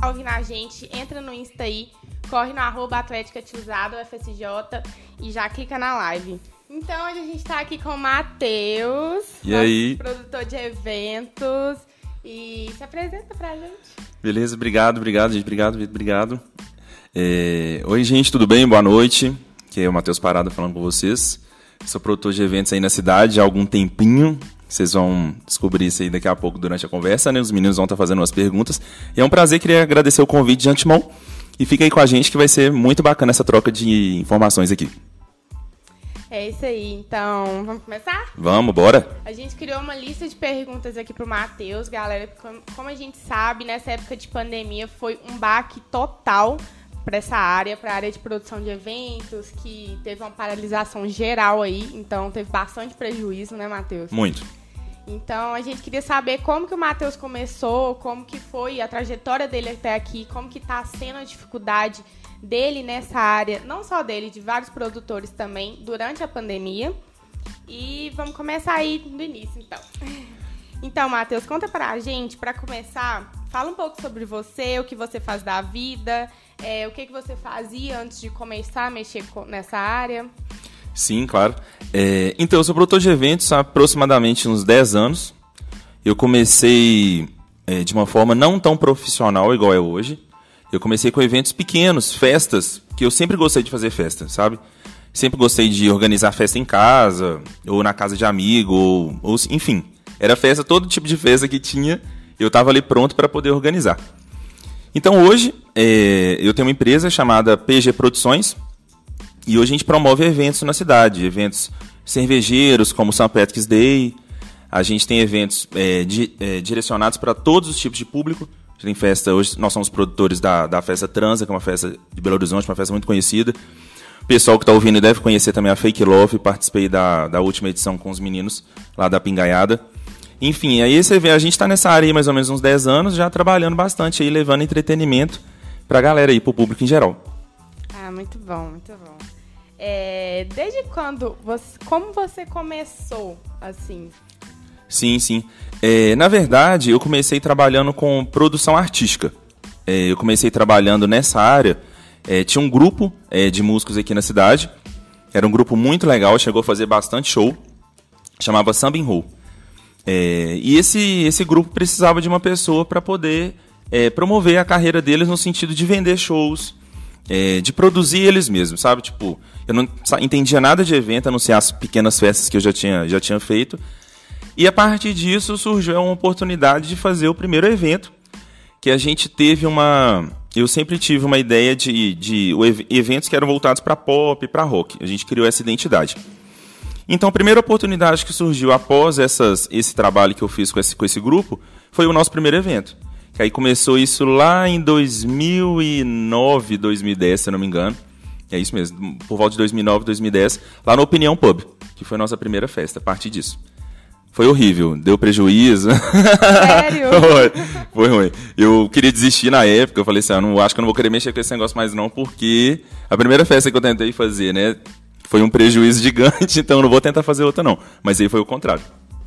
tá ouvindo a gente, entra no Insta aí, corre no arroba Atlética FSJ, e já clica na live. Então, hoje a gente tá aqui com o Matheus, produtor de eventos. E se apresenta pra gente. Beleza, obrigado, obrigado, gente. Obrigado, Vitor, obrigado. É, Oi, gente, tudo bem? Boa noite. Aqui é o Matheus Parada falando com vocês. Sou produtor de eventos aí na cidade há algum tempinho. Vocês vão descobrir isso aí daqui a pouco durante a conversa, né? Os meninos vão estar fazendo umas perguntas. E é um prazer, queria agradecer o convite de antemão. E fica aí com a gente que vai ser muito bacana essa troca de informações aqui. É isso aí, então vamos começar? Vamos, bora? A gente criou uma lista de perguntas aqui pro Matheus, galera. Como- Como a gente sabe, nessa época de pandemia foi um baque total para essa área, para a área de produção de eventos, que teve uma paralisação geral aí, então teve bastante prejuízo, né, Matheus? Muito. Então a gente queria saber como que o Matheus começou, como que foi a trajetória dele até aqui, como que tá sendo a dificuldade dele nessa área, não só dele, de vários produtores também, durante a pandemia. E vamos começar aí do início, então. Então, Matheus, conta pra gente, pra começar, fala um pouco sobre você, o que você faz da vida, é, o que, que você fazia antes de começar a mexer nessa área. Sim, claro. É, então, eu sou produtor de eventos há aproximadamente uns 10 anos. Eu comecei é, de uma forma não tão profissional igual é hoje. Eu comecei com eventos pequenos, festas, que eu sempre gostei de fazer festa, sabe? Sempre gostei de organizar festa em casa, ou na casa de amigo, ou, ou enfim. Era festa, todo tipo de festa que tinha, eu estava ali pronto para poder organizar. Então hoje, é, eu tenho uma empresa chamada PG Produções, e hoje a gente promove eventos na cidade, eventos cervejeiros, como St. Patrick's Day. A gente tem eventos é, di- é, direcionados para todos os tipos de público. A gente tem festa, hoje nós somos produtores da, da festa Transa, que é uma festa de Belo Horizonte, uma festa muito conhecida. O pessoal que está ouvindo deve conhecer também a Fake Love, participei da, da última edição com os meninos lá da Pingaiada. Enfim, aí você vê, a gente está nessa área aí mais ou menos uns 10 anos, já trabalhando bastante aí, levando entretenimento para a galera aí, para o público em geral. Ah, muito bom, muito bom. É, desde quando você, como você começou assim? Sim, sim. É, na verdade, eu comecei trabalhando com produção artística. É, eu comecei trabalhando nessa área. é, tinha um grupo é, de músicos aqui na cidade. Era um grupo muito legal, chegou a fazer bastante show. Chamava Samba in Roll. É, e esse, esse grupo precisava de uma pessoa para poder é, promover a carreira deles no sentido de vender shows, é, de produzir eles mesmos, sabe? Tipo, eu não entendia nada de evento, a não ser as pequenas festas que eu já tinha, já tinha feito. E a partir disso surgiu uma oportunidade de fazer o primeiro evento, que a gente teve uma. Eu sempre tive uma ideia de, de eventos que eram voltados para pop, para rock. A gente criou essa identidade. Então, a primeira oportunidade que surgiu após essas, esse trabalho que eu fiz com esse, com esse grupo foi o nosso primeiro evento. Que aí começou isso lá em 2009, 2010, se eu não me engano. É isso mesmo, por volta de 2009, 2010, lá no Opinião Pub, que foi a nossa primeira festa, a partir disso. Foi horrível, deu prejuízo. Sério? foi, foi ruim. Eu queria desistir na época, eu falei assim, ah, não, acho que eu não vou querer mexer com esse negócio mais não, porque a primeira festa que eu tentei fazer, né, foi um prejuízo gigante, então eu não vou tentar fazer outra não. Mas aí foi o contrário.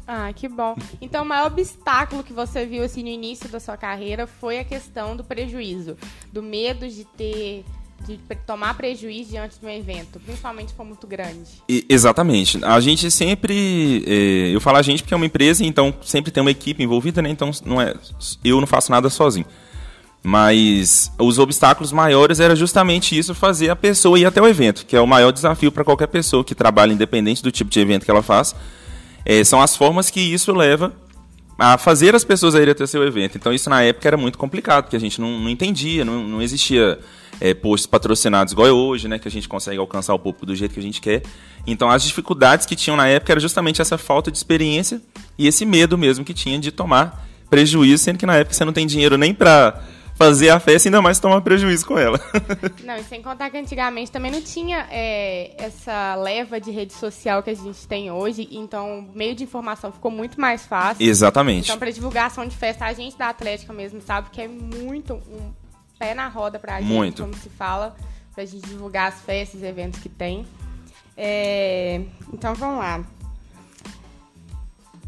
Ah, que bom. Então, o maior obstáculo que você viu assim no início da sua carreira foi a questão do prejuízo, do medo de ter de tomar prejuízo diante de um evento, principalmente se for muito grande. E- exatamente. A gente sempre. eh, eu falo a gente porque é uma empresa, então sempre tem uma equipe envolvida, né? Então não é, eu não faço nada sozinho. Mas os obstáculos maiores era justamente isso, fazer a pessoa ir até o evento, que é o maior desafio para qualquer pessoa que trabalha, independente do tipo de evento que ela faz. Eh, são as formas que isso leva a fazer as pessoas irem até seu evento. Então isso na época era muito complicado, porque a gente não, não entendia, não, não existia é, patrocinados igual é hoje, né? Que a gente consegue alcançar o público do jeito que a gente quer. Então as dificuldades que tinham na época era justamente essa falta de experiência e esse medo mesmo que tinha de tomar prejuízo, sendo que na época você não tem dinheiro nem pra fazer a festa, ainda mais tomar prejuízo com ela. Não, e sem contar que antigamente também não tinha é, essa leva de rede social que a gente tem hoje, então o meio de informação ficou muito mais fácil. Exatamente. Então, para divulgação de festa, a gente da Atlética mesmo sabe que é muito um pé na roda pra gente, Muito. como se fala, pra gente divulgar as festas e eventos que tem. É, Então, vamos lá.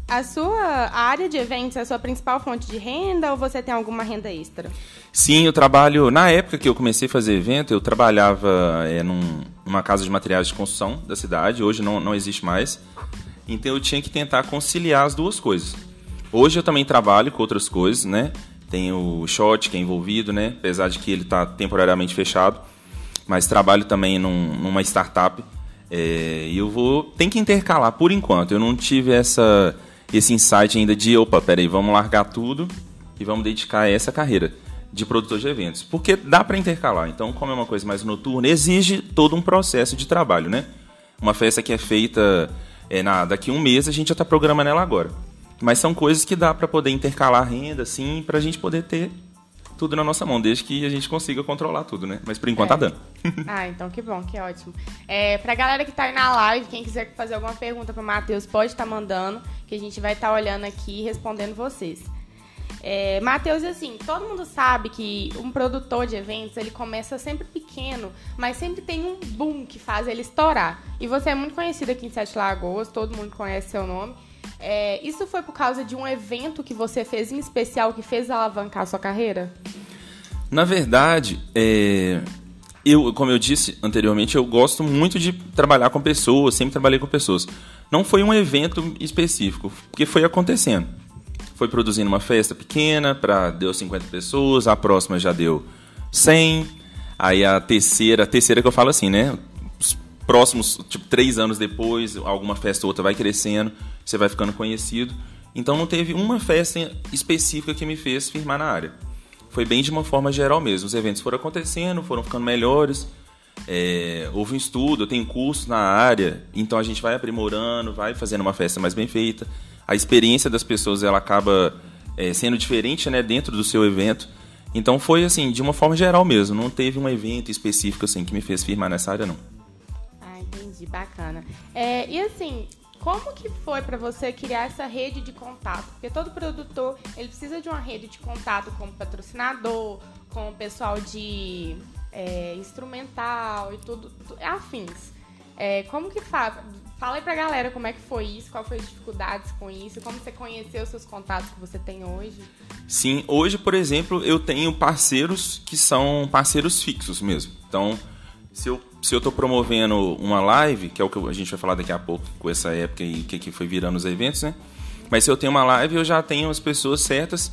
A sua área de eventos é a sua principal fonte de renda ou você tem alguma renda extra? Sim, eu trabalho. Na época que eu comecei a fazer evento, eu trabalhava é, num, numa casa de materiais de construção da cidade. Hoje não, não existe mais. Então eu tinha que tentar conciliar as duas coisas. Hoje eu também trabalho com outras coisas, né? Tem o shot que é envolvido, né? Apesar de que ele está temporariamente fechado. Mas trabalho também num, numa startup. É, e eu vou. Tem que intercalar por enquanto. Eu não tive essa esse insight ainda de, opa, peraí, vamos largar tudo e vamos dedicar a essa carreira de produtor de eventos. Porque dá para intercalar. Então, como é uma coisa mais noturna, exige todo um processo de trabalho, né? Uma festa que é feita é, na, daqui a um mês, a gente já está programando ela agora. Mas são coisas que dá para poder intercalar renda, assim, para a gente poder ter tudo na nossa mão, desde que a gente consiga controlar tudo, né? Mas por enquanto tá é. tá dando. ah, então que bom, que ótimo. É, pra galera que tá aí na live, quem quiser fazer alguma pergunta pro Matheus, pode estar tá mandando, que a gente vai estar tá olhando aqui e respondendo vocês. É, Matheus, assim, todo mundo sabe que um produtor de eventos, ele começa sempre pequeno, mas sempre tem um boom que faz ele estourar. E você é muito conhecido aqui em Sete Lagoas, todo mundo conhece seu nome. É, isso foi por causa de um evento que você fez em especial que fez alavancar a sua carreira? Na verdade, é, eu, como eu disse anteriormente, eu gosto muito de trabalhar com pessoas, sempre trabalhei com pessoas. Não foi um evento específico, porque foi acontecendo. Foi produzindo uma festa pequena, para deu 50 pessoas, a próxima já deu 100, aí a terceira, a terceira que eu falo assim, né? Os próximos, tipo, três anos depois, alguma festa ou outra vai crescendo você vai ficando conhecido. Então não teve uma festa específica que me fez firmar na área. Foi bem de uma forma geral mesmo. Os eventos foram acontecendo, foram ficando melhores. É, houve um estudo, eu tenho curso na área, então a gente vai aprimorando, vai fazendo uma festa mais bem feita. A experiência das pessoas ela acaba é, sendo diferente né, dentro do seu evento. Então foi assim, de uma forma geral mesmo. Não teve um evento específico assim que me fez firmar nessa área, não. Ah, entendi, bacana. É, e assim, como que foi para você criar essa rede de contato? Porque todo produtor ele precisa de uma rede de contato com o patrocinador, com o pessoal de é, instrumental e tudo, afins. É, como que faz? Fala aí pra galera como é que foi isso, qual foi as dificuldades com isso, como você conheceu os seus contatos que você tem hoje. Sim, hoje, por exemplo, eu tenho parceiros que são parceiros fixos mesmo. Então, se eu se eu estou promovendo uma live, que é o que a gente vai falar daqui a pouco com essa época e que, que foi virando os eventos, né? Mas se eu tenho uma live, eu já tenho as pessoas certas,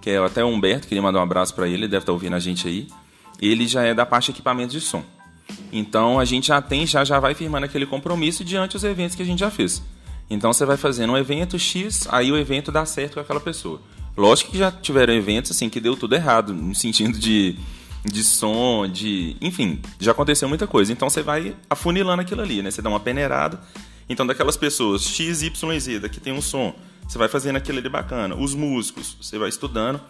que é até o Humberto, queria mandar um abraço para ele, deve estar tá ouvindo a gente aí. Ele já é da parte de equipamentos de som. Então a gente já tem, já, já vai firmando aquele compromisso diante dos eventos que a gente já fez. Então você vai fazendo um evento X, aí o evento dá certo com aquela pessoa. Lógico que já tiveram eventos assim que deu tudo errado, no sentido de de som, de. Enfim, já aconteceu muita coisa. Então você vai afunilando aquilo ali, né? Você dá uma peneirada. Então, daquelas pessoas X, Y, Z, que tem um som, você vai fazendo aquilo ali bacana. Os músicos, você vai estudando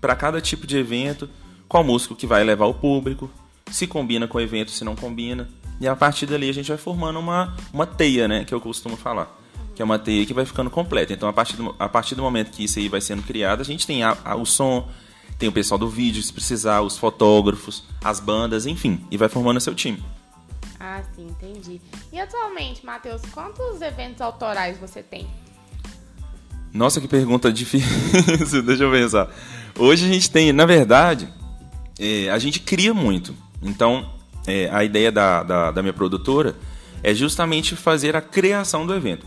para cada tipo de evento, qual músico que vai levar o público, se combina com o evento, se não combina. E a partir dali a gente vai formando uma, uma teia, né? Que eu costumo falar. Que é uma teia que vai ficando completa. Então, a partir do, a partir do momento que isso aí vai sendo criado, a gente tem a, a, o som, tem o pessoal do vídeo, se precisar, os fotógrafos, as bandas, enfim, e vai formando seu time. Ah, sim, entendi. E atualmente, Matheus, quantos eventos autorais você tem? Nossa, que pergunta difícil, deixa eu pensar. Hoje a gente tem, na verdade, é, a gente cria muito. Então, é, a ideia da, da, da minha produtora é justamente fazer a criação do evento.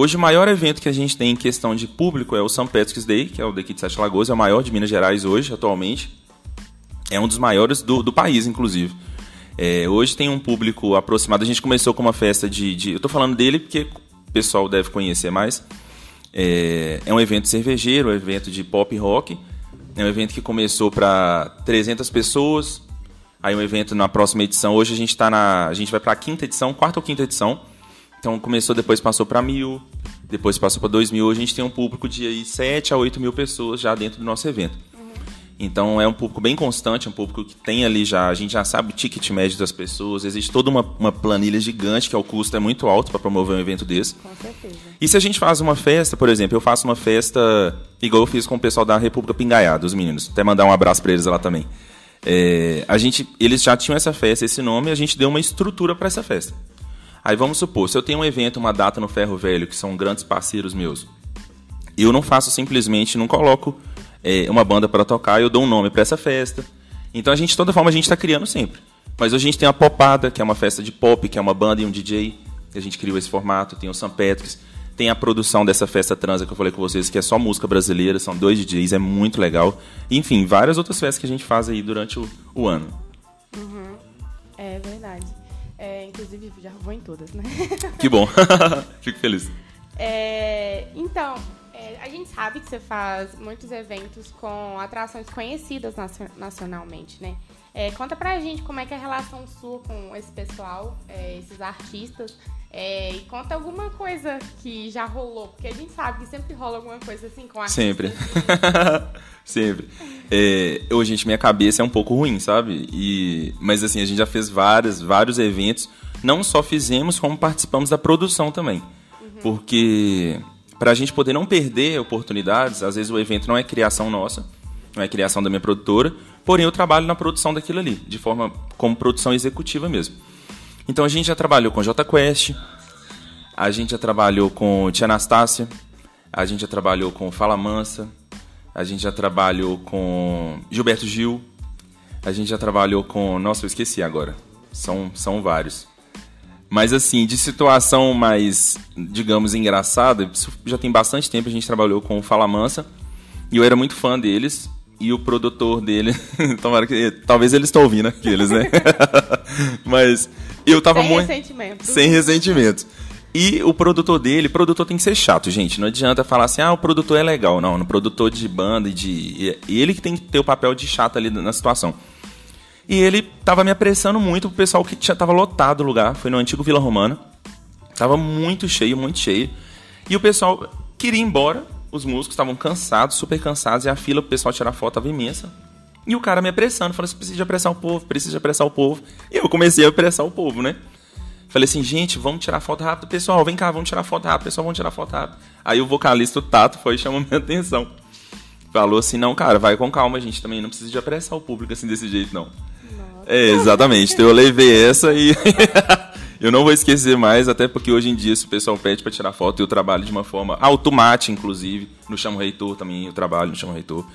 Hoje o maior evento que a gente tem em questão de público é o St. Patrick's Day, que é o daqui de Sete Lagoas, é o maior de Minas Gerais hoje, atualmente. É um dos maiores do, do país, inclusive. É, hoje tem um público aproximado. A gente começou com uma festa de. de eu estou falando dele porque o pessoal deve conhecer mais. É, é um evento cervejeiro, um evento de pop rock. É um evento que começou para 300 pessoas. Aí um evento na próxima edição. Hoje a gente tá na. A gente vai para a quinta edição, quarta ou quinta edição. Então começou, depois passou para mil, depois passou para dois mil. Hoje a gente tem um público de aí, 7 a 8 mil pessoas já dentro do nosso evento. Então é um público bem constante, um público que tem ali já, a gente já sabe o ticket médio das pessoas, existe toda uma, uma planilha gigante, que é o custo é muito alto para promover um evento desse. Com certeza. E se a gente faz uma festa, por exemplo, eu faço uma festa igual eu fiz com o pessoal da República Pingaiada, os meninos. Até mandar um abraço para eles lá também. É, a gente, eles já tinham essa festa, esse nome, e a gente deu uma estrutura para essa festa. Aí vamos supor, se eu tenho um evento, uma data no Ferro Velho, que são grandes parceiros meus, eu não faço simplesmente, não coloco é, uma banda para tocar, eu dou um nome para essa festa. Então a gente, de toda forma, a gente está criando sempre. Mas hoje a gente tem a Popada, que é uma festa de pop, que é uma banda e um DJ. A gente criou esse formato. Tem o St. Patrick's. Tem a produção dessa festa transa que eu falei com vocês, que é só música brasileira. São dois DJs, é muito legal. Enfim, várias outras festas que a gente faz aí durante o, o ano. Uhum. É verdade. É, inclusive, já vou em todas, né? Que bom. Fico feliz. É, então, é, a gente sabe que você faz muitos eventos com atrações conhecidas nacionalmente, né? É, conta pra gente como é que é a relação sua com esse pessoal, é, esses artistas. É, e conta alguma coisa que já rolou, porque a gente sabe que sempre rola alguma coisa assim com artistas. Sempre. sempre. É, hoje, gente, minha cabeça é um pouco ruim, sabe? E, mas assim, a gente já fez vários, vários eventos. Não só fizemos, como participamos da produção também. Uhum. Porque para a gente poder não perder oportunidades, às vezes o evento não é criação nossa, não é criação da minha produtora, porém eu trabalho na produção daquilo ali, de forma como produção executiva mesmo. Então a gente já trabalhou com J Quest, a gente já trabalhou com Tia Anastácia, a gente já trabalhou com Fala Mansa, a gente já trabalhou com Gilberto Gil, a gente já trabalhou com. Nossa, eu esqueci agora. São, são vários. Mas assim, de situação mais, digamos, engraçada, já tem bastante tempo, a gente trabalhou com o Fala Mansa, e eu era muito fã deles, e o produtor dele, tomara que, talvez eles estão ouvindo aqueles, né? Mas eu tava Sem muito... ressentimento. Sem ressentimento. E o produtor dele, produtor tem que ser chato, gente. Não adianta falar assim, ah, o produtor é legal. Não, no produtor de banda e de. E ele que tem que ter o papel de chato ali na situação. E ele tava me apressando muito pro pessoal que tinha, tava lotado o lugar. Foi no antigo Vila Romana. Tava muito cheio, muito cheio. E o pessoal queria ir embora. Os músicos estavam cansados, super cansados. E a fila pro pessoal tirar foto tava imensa. E o cara me apressando. Falou assim, precisa apressar o povo, precisa apressar o povo. E eu comecei a apressar o povo, né? Falei assim, gente, vamos tirar foto rápido. Pessoal, vem cá, vamos tirar foto rápido. Pessoal, vamos tirar foto rápido. Aí o vocalista, o Tato, foi e chamou minha atenção. Falou assim, não, cara, vai com calma, a gente também não precisa de apressar o público assim desse jeito, não. É, exatamente. Então eu levei essa e eu não vou esquecer mais, até porque hoje em dia se o pessoal pede para tirar foto, eu trabalho de uma forma automática, inclusive, no Chamo Reitor também, eu trabalho no Chamo Reitor.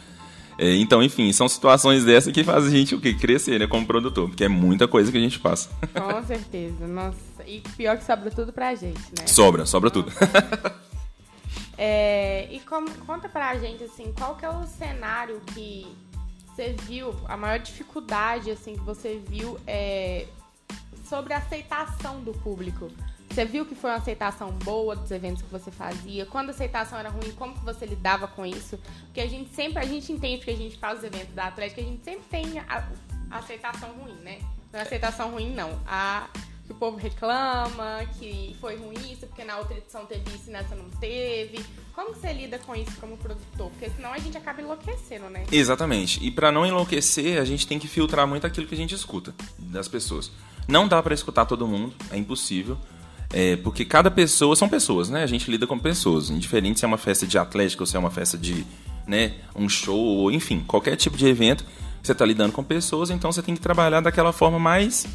É, então, enfim, são situações dessas que fazem a gente o quê? Crescer, né, como produtor, porque é muita coisa que a gente passa. Com certeza. Nossa, e pior que sobra tudo pra gente, né? Sobra, sobra tudo. É, e como, conta pra gente, assim, qual que é o cenário que você viu, a maior dificuldade assim que você viu é sobre a aceitação do público? Você viu que foi uma aceitação boa dos eventos que você fazia? Quando a aceitação era ruim, como que você lidava com isso? Porque a gente sempre, a gente entende que a gente faz os eventos da Atlética, a gente sempre tem a, a aceitação ruim, né? Não é aceitação ruim, não. A que o povo reclama, que foi ruim isso, porque na outra edição teve isso e nessa não teve. Como que você lida com isso como produtor? Porque senão a gente acaba enlouquecendo, né? Exatamente. E para não enlouquecer, a gente tem que filtrar muito aquilo que a gente escuta das pessoas. Não dá para escutar todo mundo, é impossível. É, porque cada pessoa são pessoas, né? A gente lida com pessoas, indiferente se é uma festa de atlética ou se é uma festa de, né, um show, ou enfim, qualquer tipo de evento, você está lidando com pessoas, então você tem que trabalhar daquela forma mais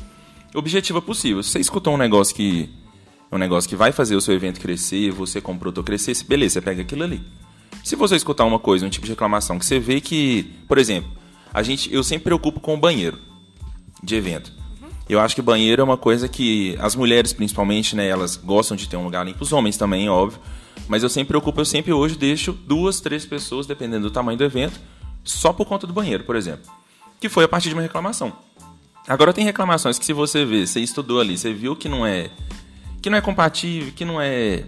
objetiva possível. Se você escutou um negócio que um negócio que vai fazer o seu evento crescer, você como produtor crescer, beleza, você pega aquilo ali. Se você escutar uma coisa, um tipo de reclamação que você vê que, por exemplo, a gente, eu sempre preocupo com o banheiro de evento. Eu acho que banheiro é uma coisa que as mulheres, principalmente, né, elas gostam de ter um lugar limpo, os homens também, óbvio. Mas eu sempre preocupo, eu sempre hoje deixo duas, três pessoas, dependendo do tamanho do evento, só por conta do banheiro, por exemplo. Que foi a partir de uma reclamação. Agora tem reclamações que se você vê, você estudou ali, você viu que não é que não é compatível, que não é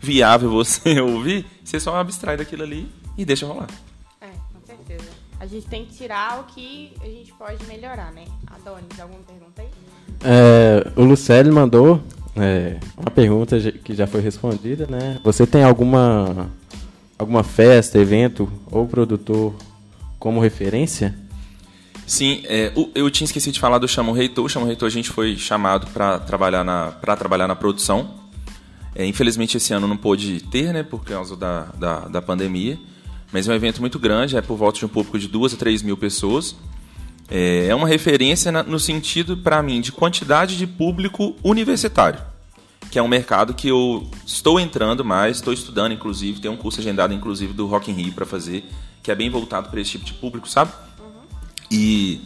viável você ouvir, você só abstrai daquilo ali e deixa rolar. A gente tem que tirar o que a gente pode melhorar, né? Adonis, alguma pergunta aí? É, o Lucélio mandou é, uma pergunta que já foi respondida, né? Você tem alguma alguma festa, evento ou produtor como referência? Sim, é, eu tinha esquecido de falar do Chamo Reitor. O Chamo Reitor a gente foi chamado para trabalhar, na, trabalhar na produção. É, infelizmente esse ano não pôde ter, né, por causa da, da, da, pandemia. Mas é um evento muito grande, é por volta de um público de 2 a 3 mil pessoas. É, é uma referência no sentido, para mim, de quantidade de público universitário. que é um mercado que eu estou entrando mais, estou estudando, inclusive, tem um curso agendado, inclusive, do Rock in Rio para fazer, que é bem voltado para esse tipo de público, sabe? Uhum. E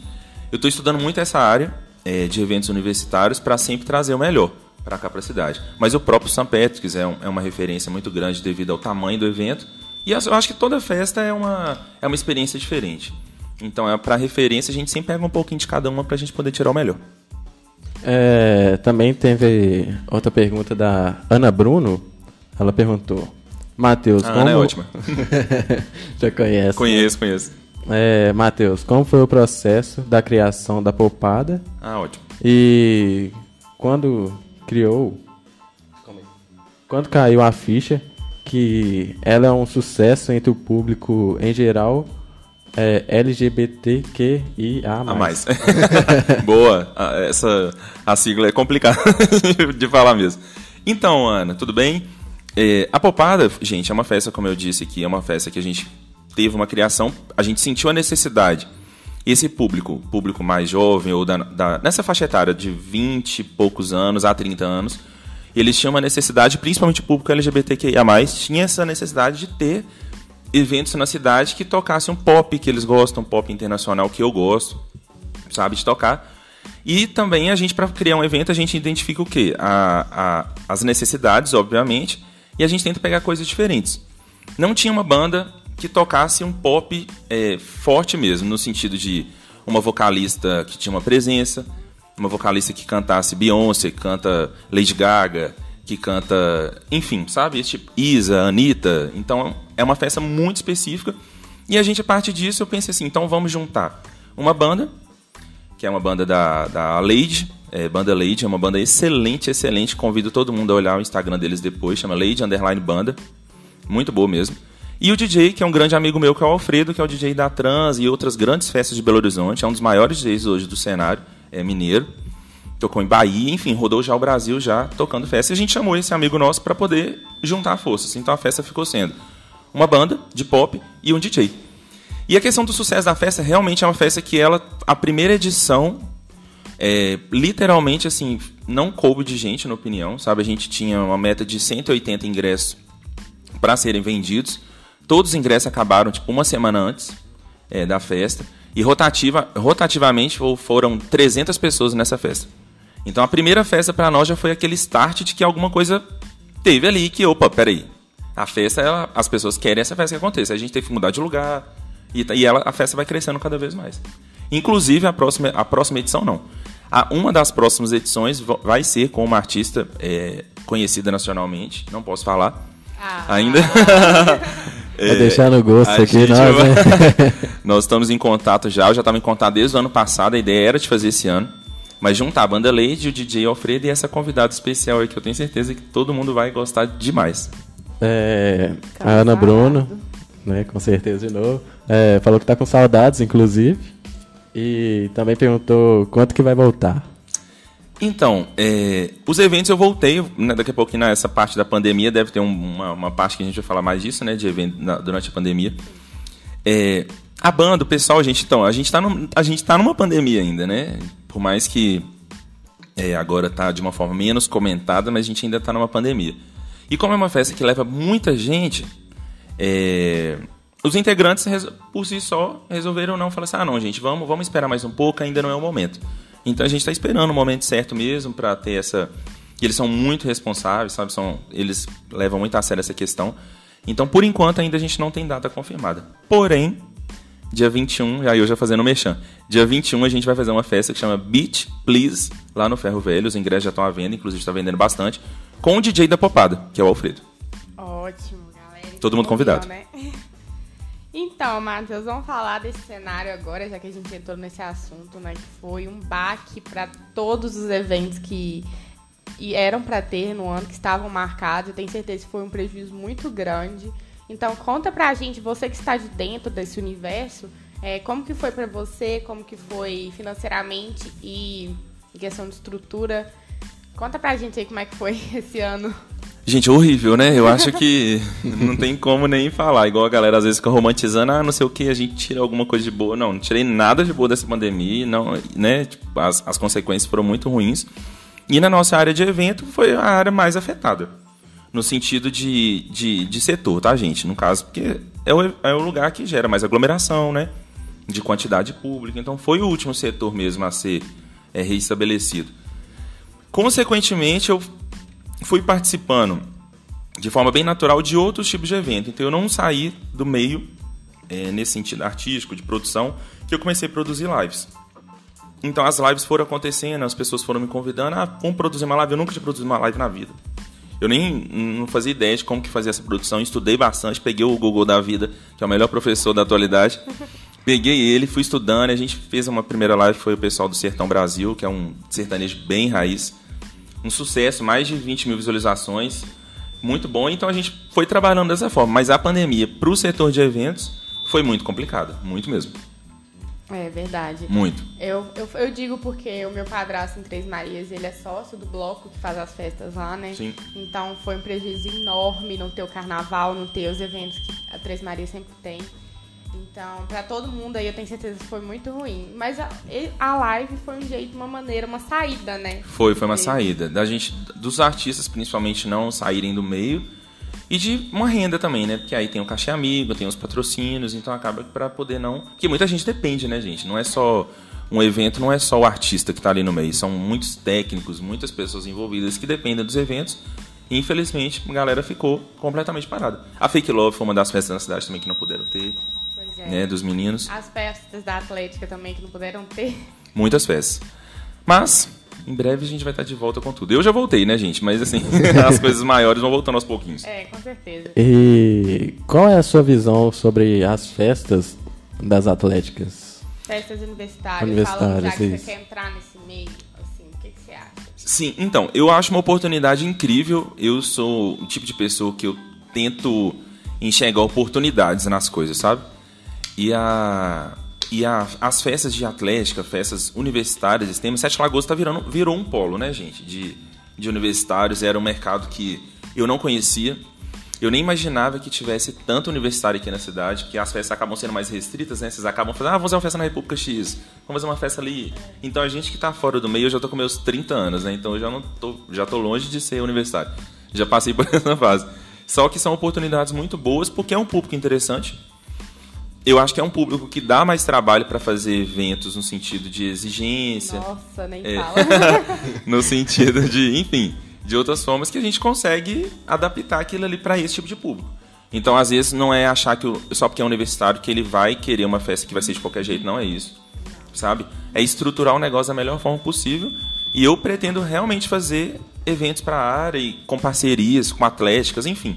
eu estou estudando muito essa área é, de eventos universitários para sempre trazer o melhor para cá para a cidade. Mas o próprio St. Patrick's é, um, é, uma referência muito grande devido ao tamanho do evento. E eu acho que toda festa é uma, é uma experiência diferente. Então, é para referência, a gente sempre pega um pouquinho de cada uma para a gente poder tirar o melhor. É, também teve outra pergunta da Ana Bruno. Ela perguntou: Matheus, como. Ana é ótima. Já conhece? Conheço, né? conheço. É, Matheus, como foi o processo da criação da poupada? Ah, ótimo. E quando criou. Quando caiu a ficha que ela é um sucesso entre o público em geral é LGBTQIA+. A mais. Boa. Essa a sigla é complicada de falar mesmo. Então, Ana, tudo bem? É, a Popada, gente, é uma festa, como eu disse aqui, é uma festa que a gente teve uma criação, a gente sentiu a necessidade. Esse público, público mais jovem, ou da, da, nessa faixa etária de 20 e poucos anos a 30 anos, eles tinham uma necessidade, principalmente o público LGBTQIA+, tinha essa necessidade de ter eventos na cidade que tocassem um pop que eles gostam, pop internacional que eu gosto, sabe, de tocar. E também a gente, para criar um evento, a gente identifica o quê? A, a, as necessidades, obviamente, e a gente tenta pegar coisas diferentes. Não tinha uma banda que tocasse um pop é, forte mesmo, no sentido de uma vocalista que tinha uma presença, uma vocalista que cantasse Beyoncé, que canta Lady Gaga, que canta, enfim, sabe? Esse tipo, Isa, Anitta. Então é uma festa muito específica. E a gente, a partir disso, eu pensei assim: então vamos juntar uma banda, que é uma banda da, da Lady, é, banda Lady, é uma banda excelente, excelente. Convido todo mundo a olhar o Instagram deles depois, chama Lady Underline Banda. Muito boa mesmo. E o DJ, que é um grande amigo meu, que é o Alfredo, que é o DJ da Trans e outras grandes festas de Belo Horizonte, é um dos maiores DJs hoje do cenário, é mineiro tocou em Bahia, enfim, rodou já o Brasil já tocando festa. E a gente chamou esse amigo nosso para poder juntar forças. Então a festa ficou sendo uma banda de pop e um DJ. E a questão do sucesso da festa realmente é uma festa que ela, a primeira edição, é, literalmente assim, não coube de gente, na opinião, sabe? A gente tinha uma meta de 180 ingressos para serem vendidos. Todos os ingressos acabaram tipo uma semana antes é, da festa. E rotativa, rotativamente foram 300 pessoas nessa festa. Então a primeira festa para nós já foi aquele start de que alguma coisa teve ali que, opa, peraí. A festa, ela, as pessoas querem essa festa que aconteça. A gente teve que mudar de lugar e, e ela, a festa vai crescendo cada vez mais. Inclusive, a próxima, a próxima edição não. A, uma das próximas edições vai ser com uma artista é, conhecida nacionalmente, não posso falar ah. ainda. é, deixar no gosto aqui, nós, né? nós estamos em contato já, eu já estava em contato desde o ano passado, a ideia era de fazer esse ano. Mas juntar a banda Lady, o DJ Alfredo e essa convidada especial aí que eu tenho certeza que todo mundo vai gostar demais. É, a Ana Bruno, né, com certeza de novo, é, falou que tá com saudades, inclusive, e também perguntou quanto que vai voltar. Então, é, os eventos eu voltei, né, daqui a pouquinho nessa parte da pandemia, deve ter um, uma, uma, parte que a gente vai falar mais disso, né, de evento na, durante a pandemia. É, a banda, o pessoal, a gente, então, a gente está a gente tá numa pandemia ainda, né? Por mais que é, agora está de uma forma menos comentada, mas a gente ainda está numa pandemia. E como é uma festa que leva muita gente, é, os integrantes, por si só, resolveram não falar assim: ah, não, gente, vamos, vamos esperar mais um pouco, ainda não é o momento. Então a gente está esperando o momento certo mesmo para ter essa. E eles são muito responsáveis, sabe? São, eles levam muito a sério essa questão. Então, por enquanto, ainda a gente não tem data confirmada. Porém, Dia 21, aí eu já fazendo o mexão. Dia 21 a gente vai fazer uma festa que chama Beach Please, lá no Ferro Velho. Os ingressos já estão à venda, inclusive está vendendo bastante. Com o DJ da Popada, que é o Alfredo. Ótimo, galera. Todo mundo convidado. Né? Então, Matheus, vamos falar desse cenário agora, já que a gente entrou nesse assunto, né? Que foi um baque para todos os eventos que eram para ter no ano, que estavam marcados. Eu tenho certeza que foi um prejuízo muito grande. Então conta pra gente, você que está de dentro desse universo, é, como que foi para você, como que foi financeiramente e em questão de estrutura. Conta pra gente aí como é que foi esse ano. Gente, horrível, né? Eu acho que não tem como nem falar. Igual a galera às vezes fica romantizando, ah, não sei o que, a gente tira alguma coisa de boa. Não, não tirei nada de boa dessa pandemia, não, né? Tipo, as, as consequências foram muito ruins. E na nossa área de evento foi a área mais afetada. No sentido de, de, de setor, tá, gente? No caso, porque é o, é o lugar que gera mais aglomeração, né? De quantidade pública. Então foi o último setor mesmo a ser é, reestabelecido. Consequentemente, eu fui participando de forma bem natural de outros tipos de evento. Então eu não saí do meio, é, nesse sentido artístico, de produção, que eu comecei a produzir lives. Então as lives foram acontecendo, as pessoas foram me convidando, ah, vamos produzir uma live. Eu nunca tinha produzido uma live na vida. Eu nem não fazia ideia de como que fazia essa produção, estudei bastante, peguei o Google da vida, que é o melhor professor da atualidade. Peguei ele, fui estudando, a gente fez uma primeira live, foi o pessoal do Sertão Brasil, que é um sertanejo bem raiz. Um sucesso, mais de 20 mil visualizações, muito bom. Então a gente foi trabalhando dessa forma. Mas a pandemia, para o setor de eventos, foi muito complicada, muito mesmo. É verdade. Muito. Eu, eu, eu digo porque o meu padrasto em Três Marias, ele é sócio do bloco que faz as festas lá, né? Sim. Então foi um prejuízo enorme não ter o carnaval, não ter os eventos que a Três Marias sempre tem. Então, pra todo mundo aí, eu tenho certeza que foi muito ruim. Mas a, a live foi um jeito, uma maneira, uma saída, né? Foi, foi uma saída. Da gente, dos artistas, principalmente, não saírem do meio e de uma renda também, né? Porque aí tem o cachê amigo, tem os patrocínios, então acaba para poder não. Porque muita gente depende, né, gente? Não é só. Um evento não é só o artista que está ali no meio, são muitos técnicos, muitas pessoas envolvidas que dependem dos eventos. E infelizmente a galera ficou completamente parada. A Fake Love foi uma das festas na cidade também que não Pois é. né? Dos meninos. As festas da Atlética também que não puderam ter. Muitas festas. Mas, em breve a gente vai estar de volta com tudo. Eu já voltei, né, gente? Mas assim, as coisas maiores vão voltando aos pouquinhos. É, com certeza. E qual é a sua visão sobre as festas das atléticas? Festas universitárias, Universitárias, falando já que isso. você quer entrar nesse meio, assim, o que, que você acha? Sim, então, eu acho uma oportunidade incrível. Eu sou o tipo de pessoa que eu tento enxergar oportunidades nas coisas, sabe? E a e a, as festas de atlética, festas universitárias, esse tema, Sete Lagoas tá virando virou um polo, né, gente, de de universitários, era um mercado que eu não conhecia. Eu nem imaginava que tivesse tanto universitário aqui na cidade, porque as festas acabam sendo mais restritas, né? Vocês acabam fazendo, ah, vamos fazer uma festa na República X, vamos fazer uma festa ali. Então a gente que tá fora do meio, eu já tô com meus 30 anos, né? Então eu já não tô, já tô longe de ser universitário. Já passei por essa fase. Só que são oportunidades muito boas, porque é um público interessante. Eu acho que é um público que dá mais trabalho para fazer eventos no sentido de exigência, Nossa, nem É. fala. no sentido de, enfim, de outras formas que a gente consegue adaptar aquilo ali para esse tipo de público. Então, às vezes, não é achar que o- só porque é universitário que ele vai querer uma festa que vai ser de qualquer jeito, não é isso. Sabe? É estruturar o negócio da melhor forma possível. E eu pretendo realmente fazer eventos para a área e com parcerias, com atléticas, enfim,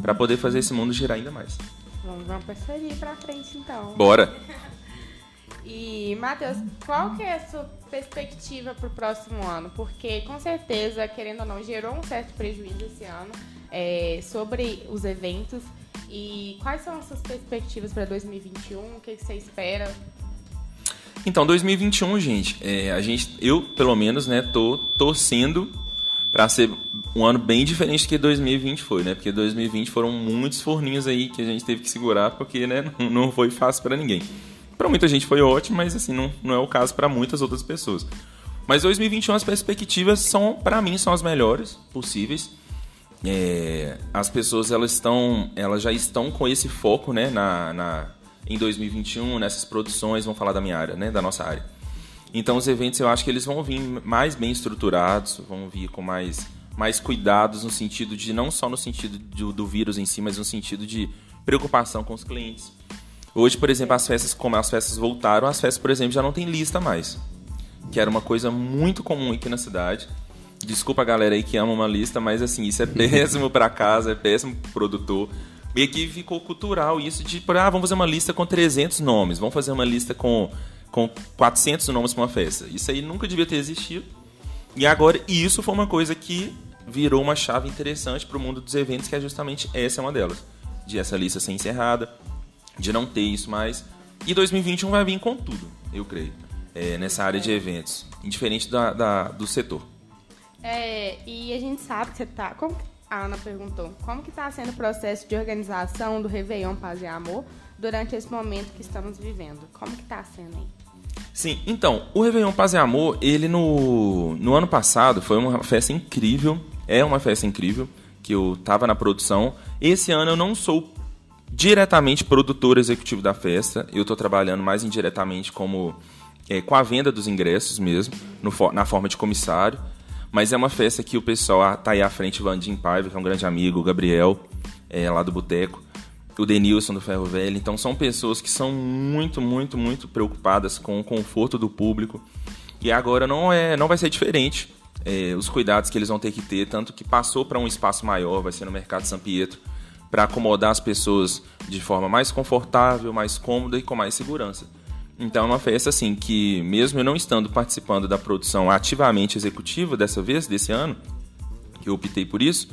para poder fazer esse mundo girar ainda mais. Vamos parceria pra frente, então. Bora. E, Matheus, qual que é a sua perspectiva pro próximo ano? Porque, com certeza, querendo ou não, gerou um certo prejuízo esse ano é, sobre os eventos. E quais são as suas perspectivas para 2021? O que, que você espera? Então, 2021, gente, é, a gente, eu pelo menos, né, tô torcendo para ser um ano bem diferente do que 2020 foi, né? Porque 2020 foram muitos forninhos aí que a gente teve que segurar, porque, né, não- foi fácil para ninguém. Para muita gente foi ótimo, mas assim, não, não é o caso para muitas outras pessoas. Mas 2021 as perspectivas são, para mim, são as melhores possíveis. É, as pessoas elas estão, elas já estão com esse foco, né, na, na em 2021 nessas produções, vamos falar da minha área, né, da nossa área. Então os eventos eu acho que eles vão vir mais bem estruturados, vão vir com mais mais cuidados no sentido de não só no sentido do, do vírus em si, mas no sentido de preocupação com os clientes. Hoje, por exemplo, as festas, como as festas voltaram, as festas, por exemplo, já não tem lista mais. Que era uma coisa muito comum aqui na cidade. Desculpa a galera aí que ama uma lista, mas assim, isso é péssimo para casa, é péssimo pro produtor. E aqui ficou cultural isso de, por, ah, vamos fazer uma lista com 300 nomes, vamos fazer uma lista com, com 400 nomes para uma festa. Isso aí nunca devia ter existido. E agora, e isso foi uma coisa que virou uma chave interessante para o mundo dos eventos, que é justamente essa é uma delas. De essa lista ser encerrada, de não ter isso mais. E 2021 vai vir com tudo, eu creio, é, nessa área de eventos, indiferente da, da- do setor. É, e a gente sabe que você tá. Como a Ana perguntou, como que tá sendo o processo de organização do Réveillon Paz e Amor durante esse momento que estamos vivendo? Como que tá sendo aí? Sim, então, o Réveillon Paz e Amor, ele no, no ano passado foi uma festa incrível, é uma festa incrível, que eu tava na produção. Esse ano eu não sou diretamente produtor executivo da festa, eu estou trabalhando mais indiretamente como é, com a venda dos ingressos mesmo, no, na forma de comissário. Mas é uma festa que o pessoal tá aí à frente, o Vandim Paiva, que é um grande amigo, o Gabriel, é, lá do Boteco o Denilson do Ferro Velho. Então são pessoas que são muito, muito, muito preocupadas com o conforto do público. E agora não é, não vai ser diferente. É, os cuidados que eles vão ter que ter, tanto que passou para um espaço maior, vai ser no Mercado São Pietro, para acomodar as pessoas de forma mais confortável, mais cômoda e com mais segurança. Então é uma festa assim que, mesmo eu não estando participando da produção ativamente executiva dessa vez, desse ano, que eu optei por isso,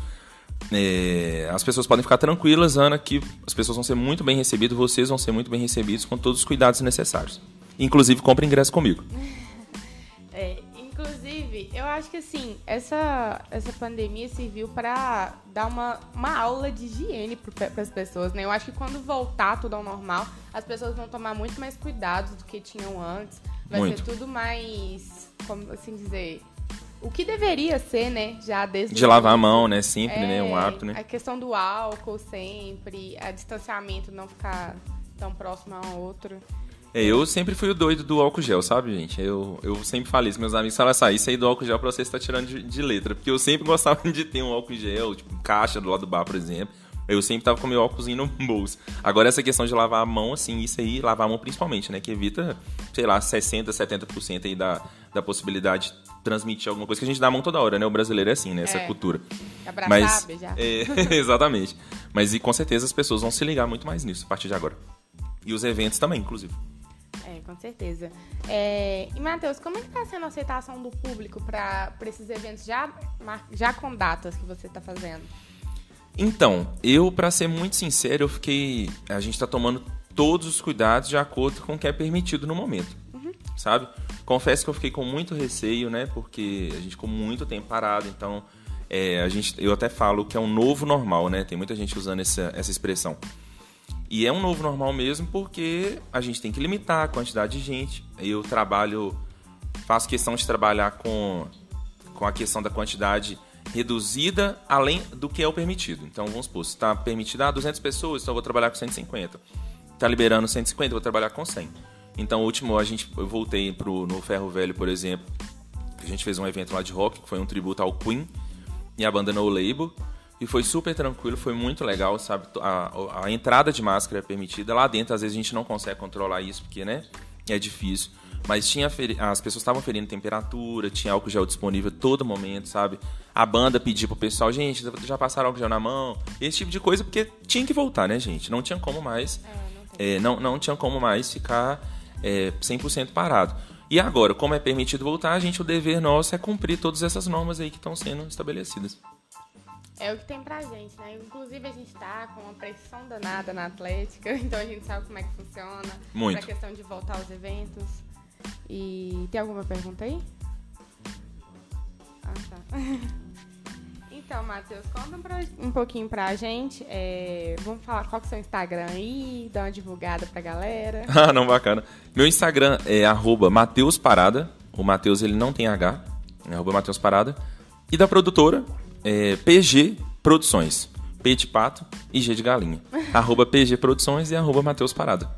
é, as pessoas podem ficar tranquilas, Ana, que as pessoas vão ser muito bem recebidas, vocês vão ser muito bem recebidos com todos os cuidados necessários. Inclusive, compre ingresso comigo. É, inclusive, eu acho que assim, essa, essa pandemia serviu para dar uma, uma aula de higiene para as pessoas, né? Eu acho que quando voltar tudo ao normal, as pessoas vão tomar muito mais cuidados do que tinham antes. Vai muito. ser tudo mais, como assim dizer, o que deveria ser, né? Já desde. De lavar a mão, né? Sempre, é, né? Um hábito, né? A questão do álcool sempre, a distanciamento, não ficar tão próximo um ao outro. É, eu sempre fui o doido do álcool gel, sabe, gente? Eu, eu sempre falei isso, meus amigos falaram assim, ah, isso aí do álcool gel pra você está tirando de, de, letra. Porque eu sempre gostava de ter um álcool gel, tipo, caixa do lado do bar, por exemplo. Eu sempre tava com meu óculos no bolso. Agora, essa questão de lavar a mão, assim, isso aí, lavar a mão principalmente, né? Que evita, sei lá, 60%, 70% aí da, da possibilidade de transmitir alguma coisa que a gente dá a mão toda hora, né? O brasileiro é assim, né? Essa é. cultura. Abraçar, Mas, beijar. É, exatamente. Mas e com certeza as pessoas vão se ligar muito mais nisso a partir de agora. E os eventos também, inclusive. É, com certeza. É, e, Matheus, como é que está sendo a aceitação do público para esses eventos já, já com datas que você está fazendo? Então, eu, para ser muito sincero, eu fiquei. A gente está tomando todos os cuidados de acordo com o que é permitido no momento. Uhum. Sabe? Confesso que eu fiquei com muito receio, né? Porque a gente ficou muito tempo parado, então. É, a gente, eu até falo que é um novo normal, né? Tem muita gente usando essa, essa expressão. E é um novo normal mesmo porque a gente tem que limitar a quantidade de gente. Eu trabalho, faço questão de trabalhar com, com a questão da quantidade reduzida além do que é o permitido. Então, vamos supor, se está permitido ah, 200 pessoas, então eu vou trabalhar com 150. Está liberando 150, eu vou trabalhar com 100. Então, o último, a gente, eu voltei pro, no Ferro Velho, por exemplo, a gente fez um evento lá de rock, que foi um tributo ao Queen e a banda No Label. E foi super tranquilo, foi muito legal, sabe? A, a entrada de máscara é permitida. Lá dentro, às vezes, a gente não consegue controlar isso, porque, né? É difícil. Mas tinha as pessoas estavam ferindo temperatura, tinha álcool gel disponível todo momento, sabe? A banda pediu pro pessoal, gente, já passaram álcool gel na mão, esse tipo de coisa, porque tinha que voltar, né, gente? Não tinha como mais. É, não, é, não, não tinha como mais ficar é, 100% parado. E agora, como é permitido voltar, a gente, o dever nosso é cumprir todas essas normas aí que estão sendo estabelecidas. É o que tem pra gente, né? Inclusive a gente tá com uma pressão danada na Atlética, então a gente sabe como é que funciona. Muito. Pra questão de voltar aos eventos. E tem alguma pergunta aí? Ah, tá. Então, Matheus, conta um, um pouquinho pra gente. É, vamos falar qual que é o seu Instagram aí, dá uma divulgada pra galera. ah, não, bacana. Meu Instagram é arroba Mateus Parada. O Matheus, ele não tem H. É arroba Mateus Parada. E da produtora, é PG Produções. P de pato e G de galinha. arroba PG Produções e arroba Mateus Parada.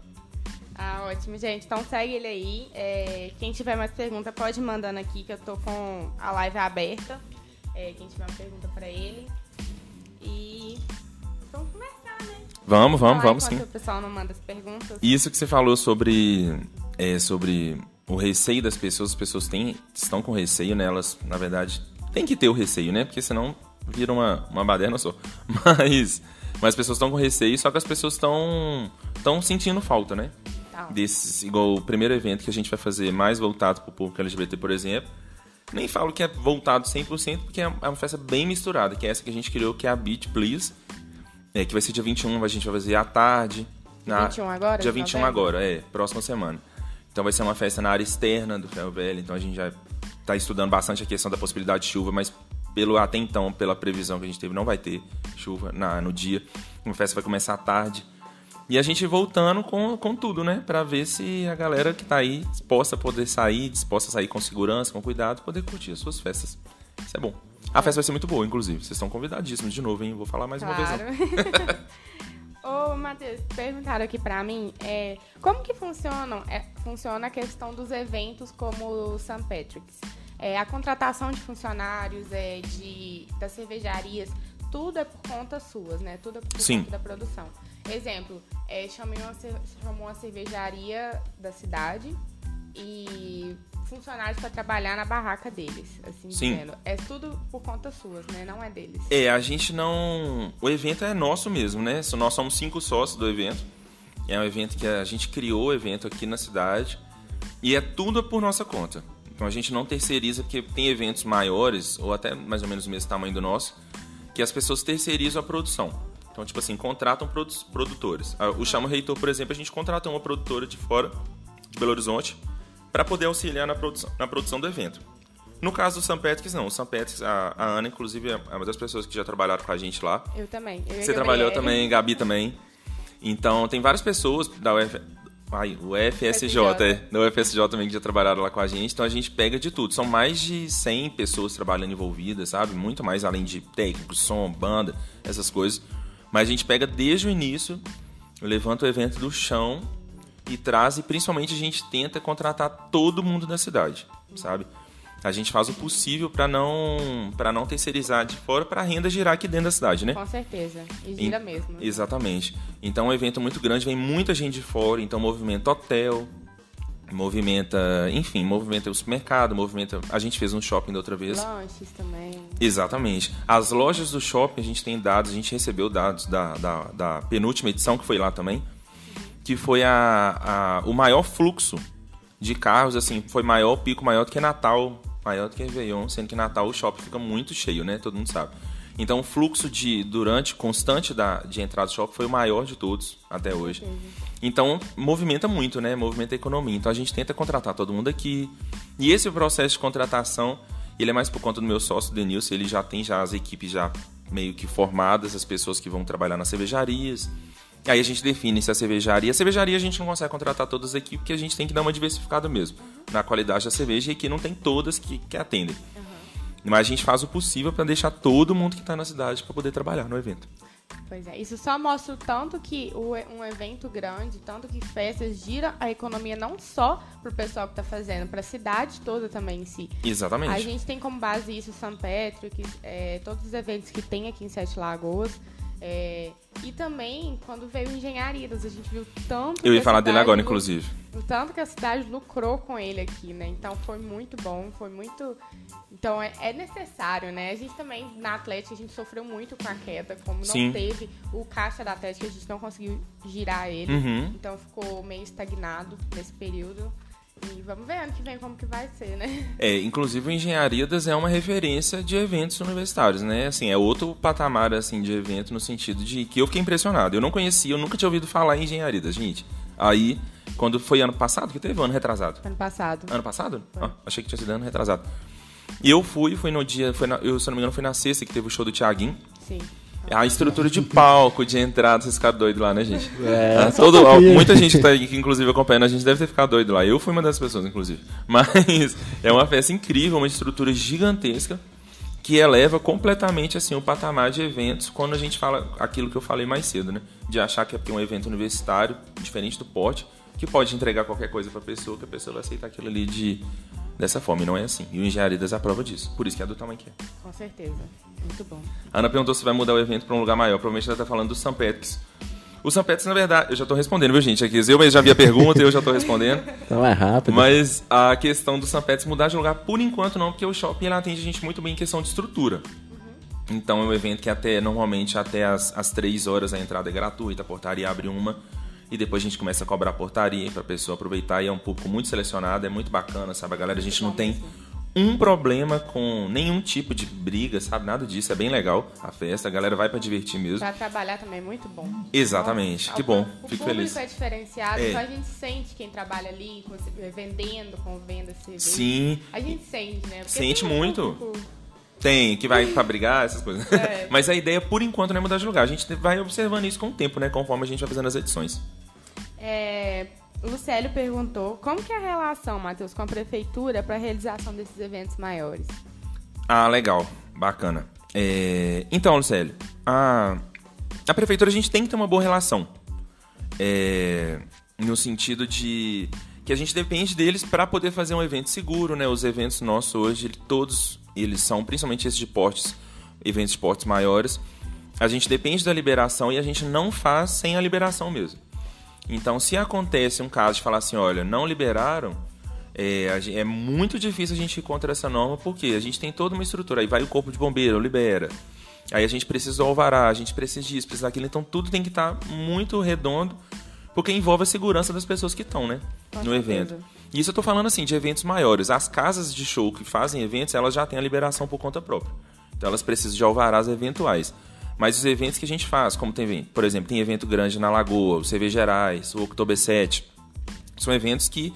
Ah, ótimo, gente. Então segue ele aí. É, quem tiver mais pergunta pode ir mandando aqui, que eu tô com a live aberta. É, quem tiver uma pergunta para ele. E vamos começar, né? Vamos, vamos, vamos sim. o pessoal não manda as perguntas. Isso que você falou sobre, é, sobre o receio das pessoas, as pessoas têm, estão com receio, né? Elas, na verdade, tem que ter o receio, né? Porque senão vira uma, uma baderna só. Mas, mas as pessoas estão com receio, só que as pessoas estão, estão sentindo falta, né? desses, igual o primeiro evento que a gente vai fazer mais voltado para o público LGBT, por exemplo. Nem falo que é voltado 100%, porque é uma festa bem misturada, que é essa que a gente criou, que é a Beat Please, é, que vai ser dia 21, a gente vai fazer à tarde. Na, 21 agora? Dia 21 agora, é, próxima semana. Então vai ser uma festa na área externa do Ferro Velho, então a gente já está estudando bastante a questão da possibilidade de chuva, mas pelo até então, pela previsão que a gente teve, não vai ter chuva na, no dia. A festa vai começar à tarde. E a gente voltando com, com tudo, né? Pra ver se a galera que tá aí disposta a poder sair, disposta a sair com segurança, com cuidado, poder curtir as suas festas. Isso é bom. A festa vai ser muito boa, inclusive. Vocês estão convidadíssimos de novo, hein? Vou falar mais claro. uma vez. Ô, Matheus, perguntaram aqui pra mim é, como que funcionam, é, funciona a questão dos eventos como o St. Patrick's. É, a contratação de funcionários, é, de, das cervejarias, tudo é por conta suas, né? Tudo é por Sim. conta da produção. Exemplo, é, chamei uma, chamou uma cervejaria da cidade e funcionários para trabalhar na barraca deles, assim Sim. dizendo. É tudo por conta suas, né? Não é deles. É, a gente não. O evento é nosso mesmo, né? Nós somos cinco sócios do evento. É um evento que a gente criou o evento aqui na cidade. E é tudo por nossa conta. Então a gente não terceiriza, porque tem eventos maiores, ou até mais ou menos o mesmo tamanho do nosso, que as pessoas terceirizam a produção. Então, tipo assim, contratam produ- produtores. Ah, O Chama Reitor, por exemplo, a gente contrata uma produtora de fora, de Belo Horizonte, para poder auxiliar na produção, na produção do evento. No caso do St. Patrick's, não. O St. Patrick's, a, a Ana, inclusive, é uma das pessoas que já trabalharam com a gente lá. Eu também. Eu Você trabalhou também, Gabi também. Então, tem várias pessoas da UF... Ai, o FSJ, é, da UFSJ também que já trabalharam lá com a gente. Então, a gente pega de tudo. São mais de 100 pessoas trabalhando envolvidas, sabe? Muito mais além de técnicos, som, banda, essas coisas. Mas a gente pega desde o início, levanta o evento do chão e traz, e principalmente a gente tenta contratar todo mundo da cidade, sabe? A gente faz o possível para não para não terceirizar de fora para a renda girar aqui dentro da cidade, né? Com certeza. E gira Em- mesmo. Exatamente. Então é um evento muito grande, vem muita gente de fora, então movimenta hotel, movimenta, enfim, movimenta o supermercado, movimenta. A gente fez um shopping da outra vez. Lanches também. Exatamente. As lojas do shopping, a gente tem dados, a gente recebeu dados da, da, da penúltima edição, que foi lá também, que foi a, a, o maior fluxo de carros, assim, foi maior, pico maior do que Natal, maior do que Réveillon, sendo que Natal o shopping fica muito cheio, né? Todo mundo sabe. Então o fluxo de durante constante da, de entrada do shopping foi o maior de todos até hoje. Então movimenta muito, né? Movimenta a economia. Então a gente tenta contratar todo mundo aqui. E esse processo de contratação, ele é mais por conta do meu sócio Denilson, ele já tem já as equipes já meio que formadas, as pessoas que vão trabalhar nas cervejarias. Aí a gente define se a cervejaria. A cervejaria a gente não consegue contratar todas as equipes, porque a gente tem que dar uma diversificada mesmo na qualidade da cerveja e aqui não tem todas que, que atendem. Mas a gente faz o possível para deixar todo mundo que está na cidade para poder trabalhar no evento. Pois é, isso só mostra o tanto que um evento grande, tanto que festas gira a economia não só pro pessoal que tá fazendo, pra cidade toda também em si. Exatamente. A gente tem como base isso St. Patrick, é, todos os eventos que tem aqui em Sete Lagoas. É, e também, quando veio Engenharias, a gente viu tanto. Eu ia falar dele agora, lu- inclusive. O tanto que a cidade lucrou com ele aqui, né? Então foi muito bom, foi muito. Então é, é necessário, né? A gente também, na Atlética, a gente sofreu muito com a queda, como não Sim. teve o caixa da Atlética, a gente não conseguiu girar ele. Uhum. Então ficou meio estagnado nesse período. E vamos ver ano que vem como que vai ser, né? É, inclusive o Engenharidas é uma referência de eventos universitários, né? Assim, é outro patamar assim de evento no sentido de que eu fiquei impressionado. Eu não conhecia, eu nunca tinha ouvido falar em Engenharidas, gente. Aí, quando foi ano passado, que teve ano retrasado. Ano passado. Ano passado? Ah, achei que tinha sido ano retrasado. E eu fui, fui no dia, foi na- eu, se não me engano, foi na sexta que teve o show do Thiaguinho. Sim. A estrutura de palco, de entrada, vocês ficaram doidos lá, né, gente? É, Ah, todo, ó, muita gente que tá aí, que inclusive acompanhando a gente deve ter ficado doido lá. Eu fui uma das pessoas, inclusive. Mas é uma festa incrível, uma estrutura gigantesca que eleva completamente assim o patamar de eventos quando a gente fala aquilo que eu falei mais cedo, né? De achar que é é um evento universitário, diferente do porte, que pode entregar qualquer coisa pra pessoa, que a pessoa vai aceitar aquilo ali de dessa forma. E não é assim. E o Engenharidas é a prova disso. Por isso que é do tamanho que é. Com certeza. Muito bom. A Ana perguntou se vai mudar o evento para um lugar maior. Provavelmente ela está falando do. Patrick's. O. Patrick's, na verdade, eu já estou respondendo, viu, gente? Aqui, eu já vi a pergunta e eu já estou respondendo. Então é rápido. Mas a questão do. Patrick's mudar de lugar, por enquanto não, porque o shopping atende a gente muito bem em questão de estrutura. Então é um evento que até, normalmente, até as, as 3 horas a entrada é gratuita, a portaria abre uma. E depois a gente começa a cobrar portaria para a pessoa aproveitar. E é um público muito selecionado, é muito bacana, sabe? A galera, a gente não tem um problema com nenhum tipo de briga, sabe? Nada disso. É bem legal a festa. A galera vai para divertir mesmo. Pra trabalhar também é muito bom. Exatamente. Que O- bom. O Fico público feliz. é diferenciado, É. então a gente sente quem trabalha ali, com- vendendo, com venda cerveja. Sim. A gente sente, né? Porque Sente um muito. público Tem, que vai pra brigar, essas coisas. É. Mas a ideia, por enquanto, não é mudar de lugar. A gente vai observando isso com o tempo, né? Conforme a gente vai fazendo as edições. É, Lucélio perguntou como que é a relação, Matheus, com a prefeitura para a realização desses eventos maiores? Ah, legal. Bacana. É, Então, Lucélio, a... a prefeitura a gente tem que ter uma boa relação. É, No sentido de que a gente depende deles para poder fazer um evento seguro, né? Os eventos nossos hoje, todos eles são, principalmente esses de portes, eventos de portes maiores, a gente depende da liberação e a gente não faz sem a liberação mesmo. Então, se acontece um caso de falar assim, olha, não liberaram, é, é muito difícil a gente ir contra essa norma, porque a gente tem toda uma estrutura. Aí vai o corpo de bombeiro, libera. Aí a gente precisa do alvará, a gente precisa disso, precisa daquilo. Então, tudo tem que estar muito redondo, porque envolve a segurança das pessoas que estão, né? Com no certeza. evento. E isso eu tô falando assim, de eventos maiores. As casas de show que fazem eventos, elas já têm a liberação por conta própria. Então elas precisam de alvarás eventuais. Mas os eventos que a gente faz, como tem, por exemplo, tem evento grande na Lagoa, o CV Gerais, o Oktober 7, são eventos que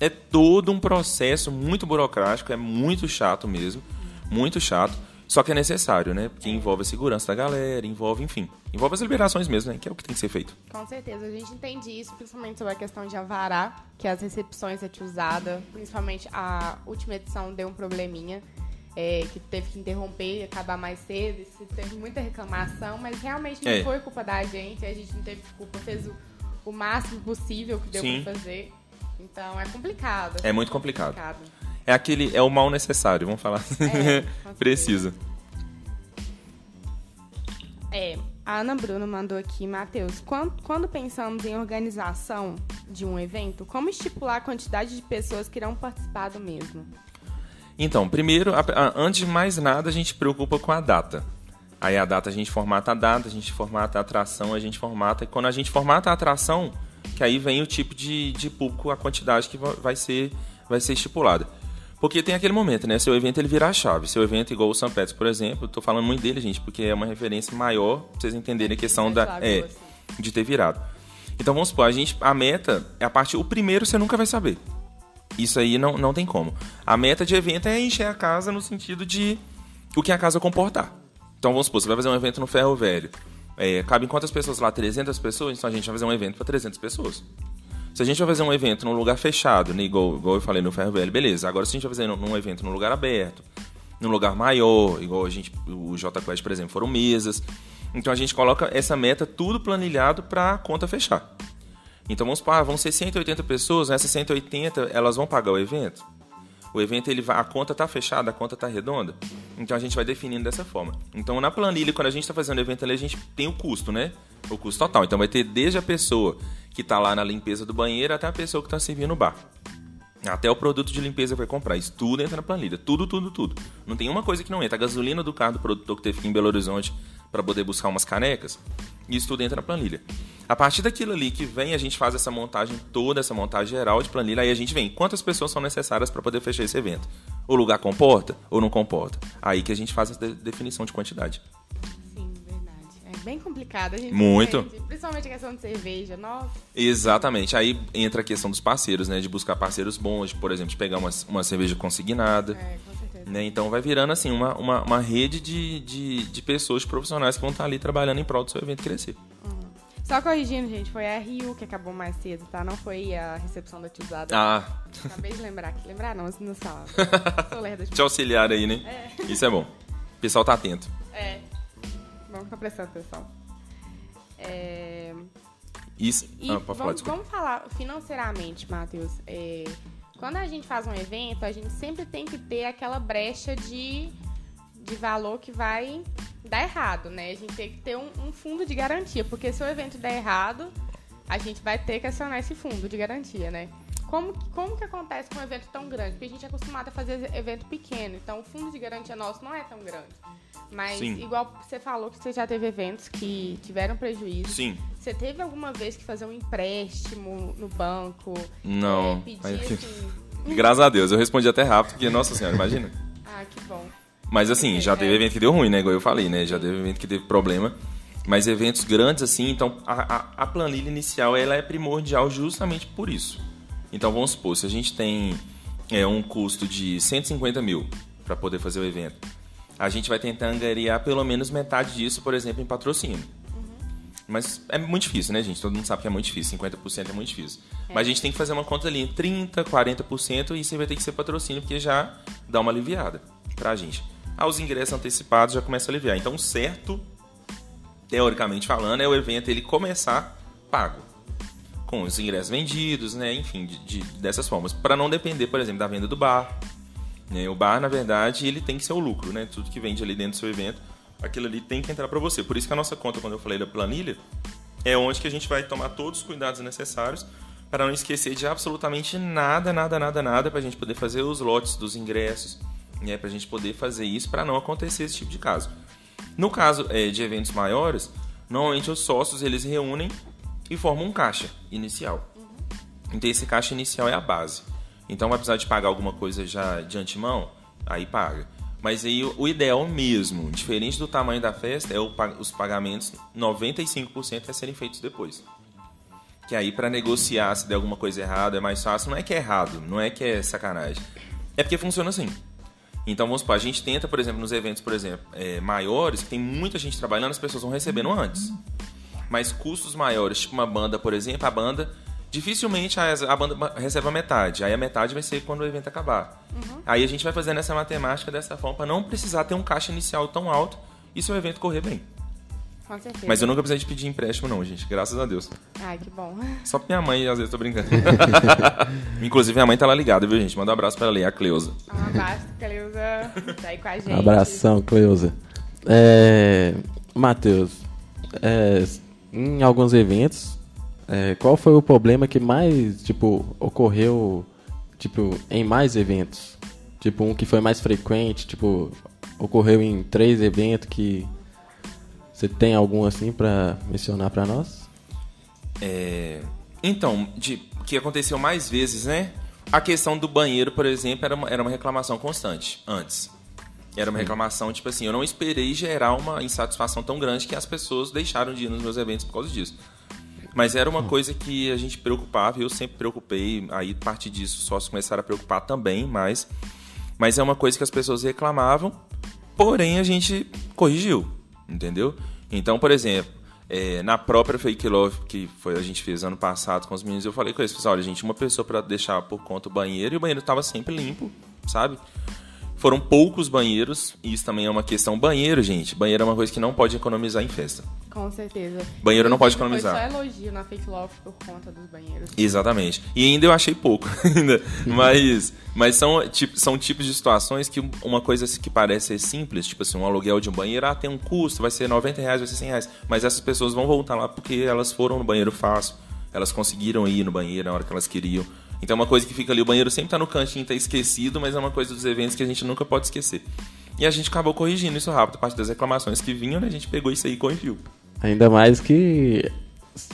é todo um processo muito burocrático, é muito chato mesmo, muito chato, só que é necessário, né? Porque envolve a segurança da galera, envolve, enfim, envolve as liberações mesmo, né? Que é o que tem que ser feito. Com certeza, a gente entende isso, principalmente sobre a questão de avará, que as recepções é usada, principalmente a última edição deu um probleminha, é, que teve que interromper, acabar mais cedo, isso teve muita reclamação, mas realmente não É. foi culpa da gente, a gente não teve culpa, fez o, o máximo possível que deu Sim. pra fazer. Então é complicado. É muito complicado. complicado. É aquele, é o mal necessário, vamos falar. É. Precisa. É, a Ana Bruno mandou aqui, Matheus, quando, quando pensamos em organização de um evento, como estipular a quantidade de pessoas que irão participar do mesmo? Então, primeiro, a- a- antes de mais nada, a gente se preocupa com a data. Aí a data a gente formata a data, a gente formata a atração, a gente formata. E quando a gente formata a atração, que aí vem o tipo de, de público, a quantidade que va- vai ser, vai ser estipulada. Porque tem aquele momento, né? Seu evento ele vira a chave. Seu evento, igual o São Petros, por exemplo, tô falando muito dele, gente, porque é uma referência maior pra vocês entenderem a questão da. É, de ter virado. Então vamos supor, a gente. A meta é a parte. O primeiro você nunca vai saber. Isso aí não, não tem como. A meta de evento é encher a casa no sentido de o que a casa comportar. Então vamos supor, você vai fazer um evento no Ferro Velho. É, cabe em quantas pessoas lá? 300 pessoas? Então a gente vai fazer um evento para 300 pessoas. Se a gente vai fazer um evento num lugar fechado, né, igual, igual eu falei no Ferro Velho, beleza. Agora se a gente vai fazer num, num evento num lugar aberto, num lugar maior, igual a gente, o JQuest, por exemplo, foram mesas. Então a gente coloca essa meta tudo planilhado para a conta fechar. Então vamos supor, ah, vão ser 180 pessoas, nessas 180 elas vão pagar o evento. O evento ele vai, a conta tá fechada, a conta tá redonda. Então a gente vai definindo dessa forma. Então na planilha, quando a gente está fazendo o evento ali, a gente tem o custo, né? O custo total. Então vai ter desde a pessoa que tá lá na limpeza do banheiro até a pessoa que tá servindo o bar. Até o produto de limpeza vai comprar. Isso tudo entra na planilha. Tudo, tudo, tudo. Não tem uma coisa que não entra. A gasolina do carro do produtor que teve aqui em Belo Horizonte para poder buscar umas canecas, isso tudo entra na planilha. A partir daquilo ali que vem, a gente faz essa montagem toda, essa montagem geral de planilha. Aí a gente vem, quantas pessoas são necessárias para poder fechar esse evento? O lugar comporta ou não comporta? Aí que a gente faz a de- definição de quantidade. Sim, verdade. É bem complicado. A gente Muito. entende, principalmente a questão de cerveja. Nossa, Exatamente. Aí entra a questão dos parceiros, né? De buscar parceiros bons, de, por exemplo, de pegar uma, uma cerveja consignada. é, com certeza. Né? Então vai virando assim uma, uma, uma rede de, de, de pessoas profissionais que vão estar ali trabalhando em prol do seu evento crescer. Só corrigindo, gente, foi a RU que acabou mais cedo, tá? Não foi a recepção da tiozada. Ah, Acabei de lembrar aqui. Lembrar não, não sabe. Te auxiliar aí, né? Isso é bom. O pessoal tá atento. É. Vamos ficar prestando atenção. É... Isso. E ah, falar, vamos, desculpa. vamos falar financeiramente, Matheus. É, quando a gente faz um evento, a gente sempre tem que ter aquela brecha de, de valor que vai dar errado, né? A gente tem que ter um, um fundo de garantia, porque se o evento der errado, a gente vai ter que acionar esse fundo de garantia, né? Como, como que acontece com um evento tão grande? Porque a gente é acostumado a fazer evento pequeno, então o fundo de garantia nosso não é tão grande. Mas, Sim. igual você falou que você já teve eventos que tiveram prejuízo. Sim. Você teve alguma vez que fazer um empréstimo no banco? Não. É, pedir Mas- assim. Graças a Deus. Eu respondi até rápido, porque, nossa senhora, imagina. Ah, que bom. Mas assim, já teve evento que deu ruim, né? Igual eu falei, né? Já teve evento que teve problema. Mas eventos grandes, assim, então a, a, a planilha inicial ela é primordial justamente por isso. Então vamos supor, se a gente tem é, um custo de 150 mil para poder fazer o evento. a gente vai tentar angariar pelo menos metade disso, por exemplo, em patrocínio. Mas é muito difícil, né, gente? Todo mundo sabe que é muito difícil. 50% é muito difícil. É. Mas a gente tem que fazer uma conta ali, 30%, 40%, e isso vai ter que ser patrocínio, porque já dá uma aliviada pra gente. Ah, os ingressos antecipados já começa a aliviar. Então, certo, teoricamente falando, é o evento ele começar pago. Com os ingressos vendidos, né? Enfim, de, de dessas formas. para não depender, por exemplo, da venda do bar. Né? O bar, na verdade, ele tem que ser o lucro, né? Tudo que vende ali dentro do seu evento aquilo ali tem que entrar para você. Por isso que a nossa conta, quando eu falei da planilha, é onde que a gente vai tomar todos os cuidados necessários para não esquecer de absolutamente nada, nada, nada, nada, para a gente poder fazer os lotes dos ingressos, né, para a gente poder fazer isso para não acontecer esse tipo de caso. No caso é, de eventos maiores, normalmente os sócios eles reúnem e formam um caixa inicial. Então esse caixa inicial é a base. Então vai precisar de pagar alguma coisa já de antemão, aí paga. Mas aí o ideal mesmo, diferente do tamanho da festa, é o, os pagamentos 95% a serem feitos depois. Que aí para negociar se der alguma coisa errada é mais fácil. Não é que é errado, não é que é sacanagem. É porque funciona assim. Então vamos supor, a gente tenta, por exemplo, nos eventos, por exemplo, é, maiores, que tem muita gente trabalhando, as pessoas vão recebendo antes. Mas custos maiores, tipo uma banda, por exemplo, a banda dificilmente a, a, banda recebe a metade. Aí a metade vai ser quando o evento acabar. Uhum. Aí a gente vai fazendo essa matemática dessa forma para não precisar ter um caixa inicial tão alto e seu evento correr bem. Com certeza. Mas eu nunca precisei de pedir empréstimo, não, gente. Graças a Deus. Ai, que bom. Só pra minha mãe, às vezes, tô brincando. Inclusive, minha mãe tá lá ligada, viu, gente? Manda um abraço pra ela ali, a Cleusa. Um abraço, Cleusa. Tá aí com a gente. Abração, Cleusa. É... Matheus, é... em alguns eventos, é, qual foi o problema que mais, tipo, ocorreu, tipo, em mais eventos? Tipo, um que foi mais frequente, tipo, ocorreu em três eventos que você tem algum assim para mencionar para nós? É, então, de que aconteceu mais vezes, né? A questão do banheiro, por exemplo, era uma, era uma reclamação constante antes. Era uma reclamação, tipo assim, eu não esperei gerar uma insatisfação tão grande que as pessoas deixaram de ir nos meus eventos por causa disso. Mas era uma coisa que a gente preocupava, eu sempre preocupei, aí a partir disso os sócios começaram a preocupar também, mas, mas é uma coisa que as pessoas reclamavam, porém a gente corrigiu, entendeu? Então, por exemplo, é, na própria Fake Love, que foi a gente fez ano passado com os meninos, eu falei com eles, olha, gente, uma pessoa para deixar por conta o banheiro e o banheiro estava sempre limpo, sabe? Foram poucos banheiros, e isso também é uma questão. Banheiro, gente, banheiro é uma coisa que não pode economizar em festa. Com certeza. Banheiro não pode economizar. Foi só elogio na Fake Love por conta dos banheiros. Exatamente. E ainda eu achei pouco, ainda. mas mas são, tipo, são tipos de situações que uma coisa que parece ser simples, tipo assim, um aluguel de um banheiro, ah, tem um custo, vai ser 90 reais, vai ser 100 reais. Mas essas pessoas vão voltar lá porque elas foram no banheiro fácil, elas conseguiram ir no banheiro na hora que elas queriam. Então é uma coisa que fica ali, o banheiro sempre tá no cantinho, tá esquecido, mas é uma coisa dos eventos que a gente nunca pode esquecer. E a gente acabou corrigindo isso rápido, a partir das reclamações que vinham, né, a gente pegou isso aí e corrigiu. Ainda mais que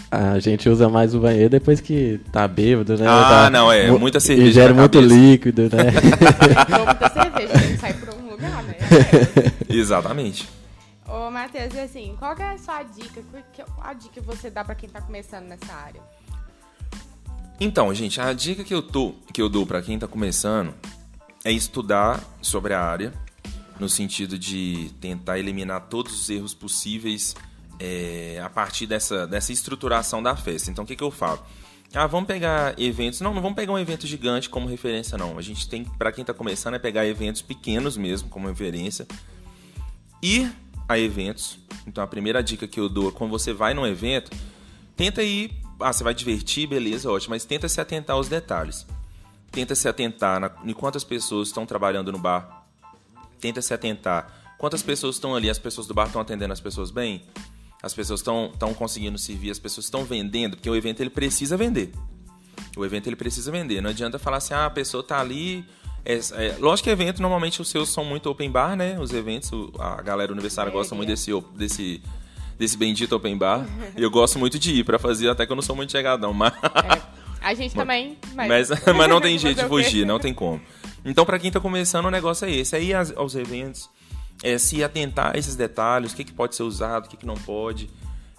a gente usa mais o banheiro depois que tá bêbado, né? Ah, tá, não, é. Muita cerveja. E gera muito cabeça. líquido, né? muita cerveja, tem que sair por um lugar, né? Exatamente. Ô, Matheus, assim, qual é a sua dica? Qual a dica que você dá para quem tá começando nessa área? Então, gente, a dica que eu, tô, que eu dou para quem está começando é estudar sobre a área, no sentido de tentar eliminar todos os erros possíveis é, a partir dessa, dessa estruturação da festa. Então, o que, que eu falo? Ah, vamos pegar eventos. Não, não vamos pegar um evento gigante como referência, não. A gente tem, para quem está começando, é pegar eventos pequenos mesmo como referência. Ir a eventos. Então, a primeira dica que eu dou é quando você vai num evento, tenta ir ah, você vai divertir, beleza, ótimo, mas tenta se atentar aos detalhes. Tenta se atentar na, em quantas pessoas estão trabalhando no bar. Tenta se atentar quantas pessoas estão ali, as pessoas do bar estão atendendo as pessoas bem? As pessoas estão conseguindo servir, as pessoas estão vendendo, porque o evento ele precisa vender. O evento ele precisa vender. Não adianta falar assim, ah, a pessoa está ali. É, é, lógico que evento, normalmente os seus são muito open bar, né? Os eventos, a galera universitária gosta muito desse, desse desse bendito open bar. e eu gosto muito de ir para fazer, até que eu não sou muito chegadão, mas... É, a gente também, mas... mas... Mas, não tem jeito de fugir, não tem como. Então, para quem tá começando, o negócio é esse. É ir aos eventos, é se atentar a esses detalhes, o que, que pode ser usado, o que, que não pode.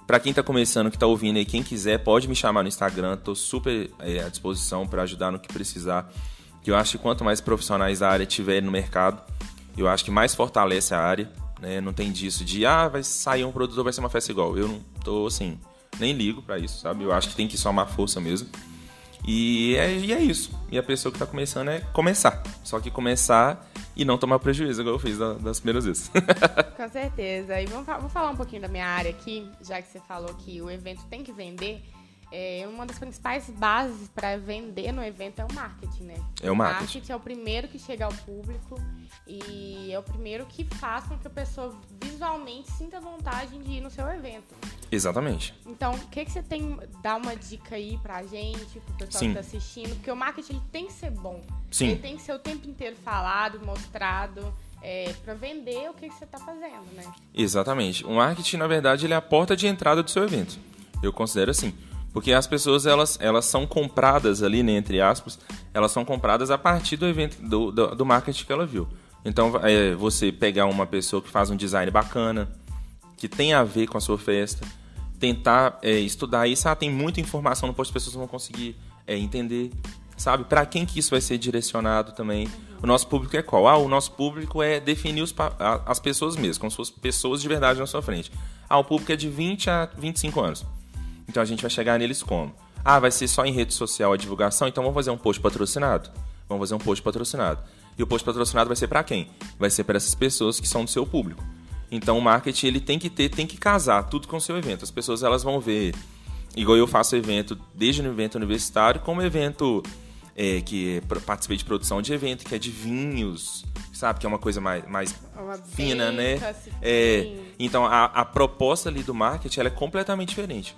Para quem tá começando, que tá ouvindo aí, quem quiser, pode me chamar no Instagram. Tô super é, à disposição para ajudar no que precisar. Que eu acho que quanto mais profissionais da área tiver no mercado, Eu acho que mais fortalece a área, né? Não tem disso de, ah, vai sair um produtor, vai ser uma festa igual. Eu não tô, assim, nem ligo para isso, sabe? Eu acho que tem que somar força mesmo. E é, e é isso. E a pessoa que está começando é começar. Só que começar e não tomar prejuízo, igual eu fiz das primeiras vezes. Com certeza. E vamos, vamos falar um pouquinho da minha área aqui, já que você falou que o evento tem que vender. É, uma das principais bases para vender no evento é o marketing, né? É o marketing. O marketing é o primeiro que chega ao público e é o primeiro que faz com que a pessoa visualmente sinta vontade de ir no seu evento. Exatamente. Então, o que, que você tem, dá uma dica aí pra gente, pro pessoal Sim. que tá assistindo? Porque o marketing ele tem que ser bom. Sim. Ele tem que ser o tempo inteiro falado, mostrado. É, para vender o que, que você está fazendo, né? Exatamente. O marketing, na verdade, ele é a porta de entrada do seu evento. Eu considero assim. Porque as pessoas, elas, elas são compradas ali, né, entre aspas, elas são compradas a partir do evento, do, do, do marketing que ela viu. Então, é, você pegar uma pessoa que faz um design bacana, que tem a ver com a sua festa, tentar é, estudar isso. Ah, tem muita informação, não as pessoas vão conseguir é, entender, sabe? Para quem que isso vai ser direcionado também. O nosso público é qual? Ah, o nosso público é definir os, as pessoas mesmo, como se fossem pessoas de verdade na sua frente. Ah, o público é de 20 a 25 anos. Então a gente vai chegar neles como? Ah, vai ser só em rede social a divulgação, então vamos fazer um post patrocinado. Vamos fazer um post patrocinado. E o post patrocinado vai ser para quem? Vai ser para essas pessoas que são do seu público. Então o marketing ele tem que ter, tem que casar tudo com o seu evento. As pessoas elas vão ver, igual eu faço evento desde o evento universitário, como evento é, que é, participei de produção de evento, que é de vinhos, sabe? Que é uma coisa mais, mais fina, né? É, então a, a proposta ali do marketing ela é completamente diferente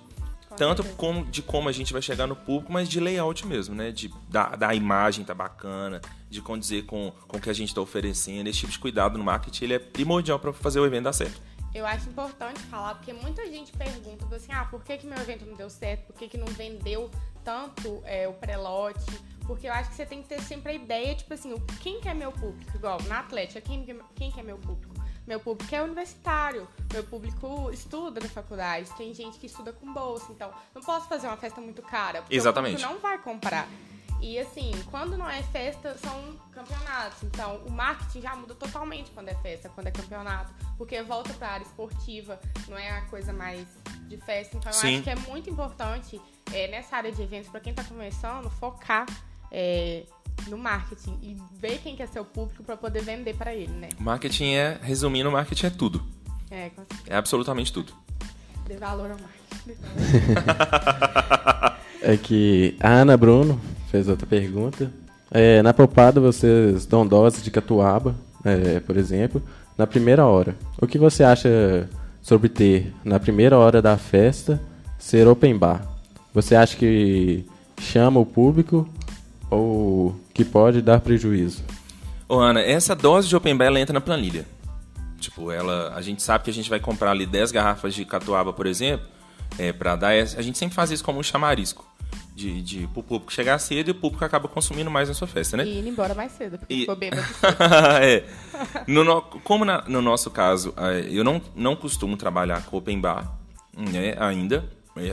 tanto como, de como a gente vai chegar no público, mas de layout mesmo, né? De, da, da imagem tá bacana, de condizer com, com o que a gente está oferecendo. Esse tipo de cuidado no marketing ele é primordial para fazer o evento dar certo. Eu acho importante falar, porque muita gente pergunta assim, ah, por que, que meu evento não deu certo? Por que, que não vendeu tanto é, o pré-lote? Porque eu acho que você tem que ter sempre a ideia, tipo assim, quem que é meu público? Igual, na Atlética, quem, quem que é meu público? Meu público é universitário, meu público estuda na faculdade, tem gente que estuda com bolsa, então não posso fazer uma festa muito cara, porque Exatamente. não vai comprar. E assim, quando não é festa, são campeonatos. Então, o marketing já muda totalmente quando é festa, quando é campeonato. Porque volta para a área esportiva, não é a coisa mais de festa. Então, Sim. eu acho que é muito importante, é, nessa área de eventos, para quem está começando, focar é, no marketing e ver quem quer ser o público para poder vender para ele, né? Marketing é, resumindo, marketing é tudo. É, é absolutamente tudo. Dê valor ao marketing. é que a Ana Bruno fez outra pergunta. É, na popada vocês dão dose de catuaba, é, por exemplo, na primeira hora. O que você acha sobre ter, na primeira hora da festa, ser open bar? Você acha que chama o público ou que pode dar prejuízo? Ô Ana, essa dose de open bar ela entra na planilha. Tipo, ela, a gente sabe que a gente vai comprar ali 10 garrafas de catuaba, por exemplo, é, para dar. A gente sempre faz isso como um chamarisco. De, de pro público chegar cedo e o público acaba consumindo mais na sua festa, né? E ir embora mais cedo, porque e... ficou bêbado. é. No, como na, no nosso caso, é, eu não, não costumo trabalhar com open bar né, ainda,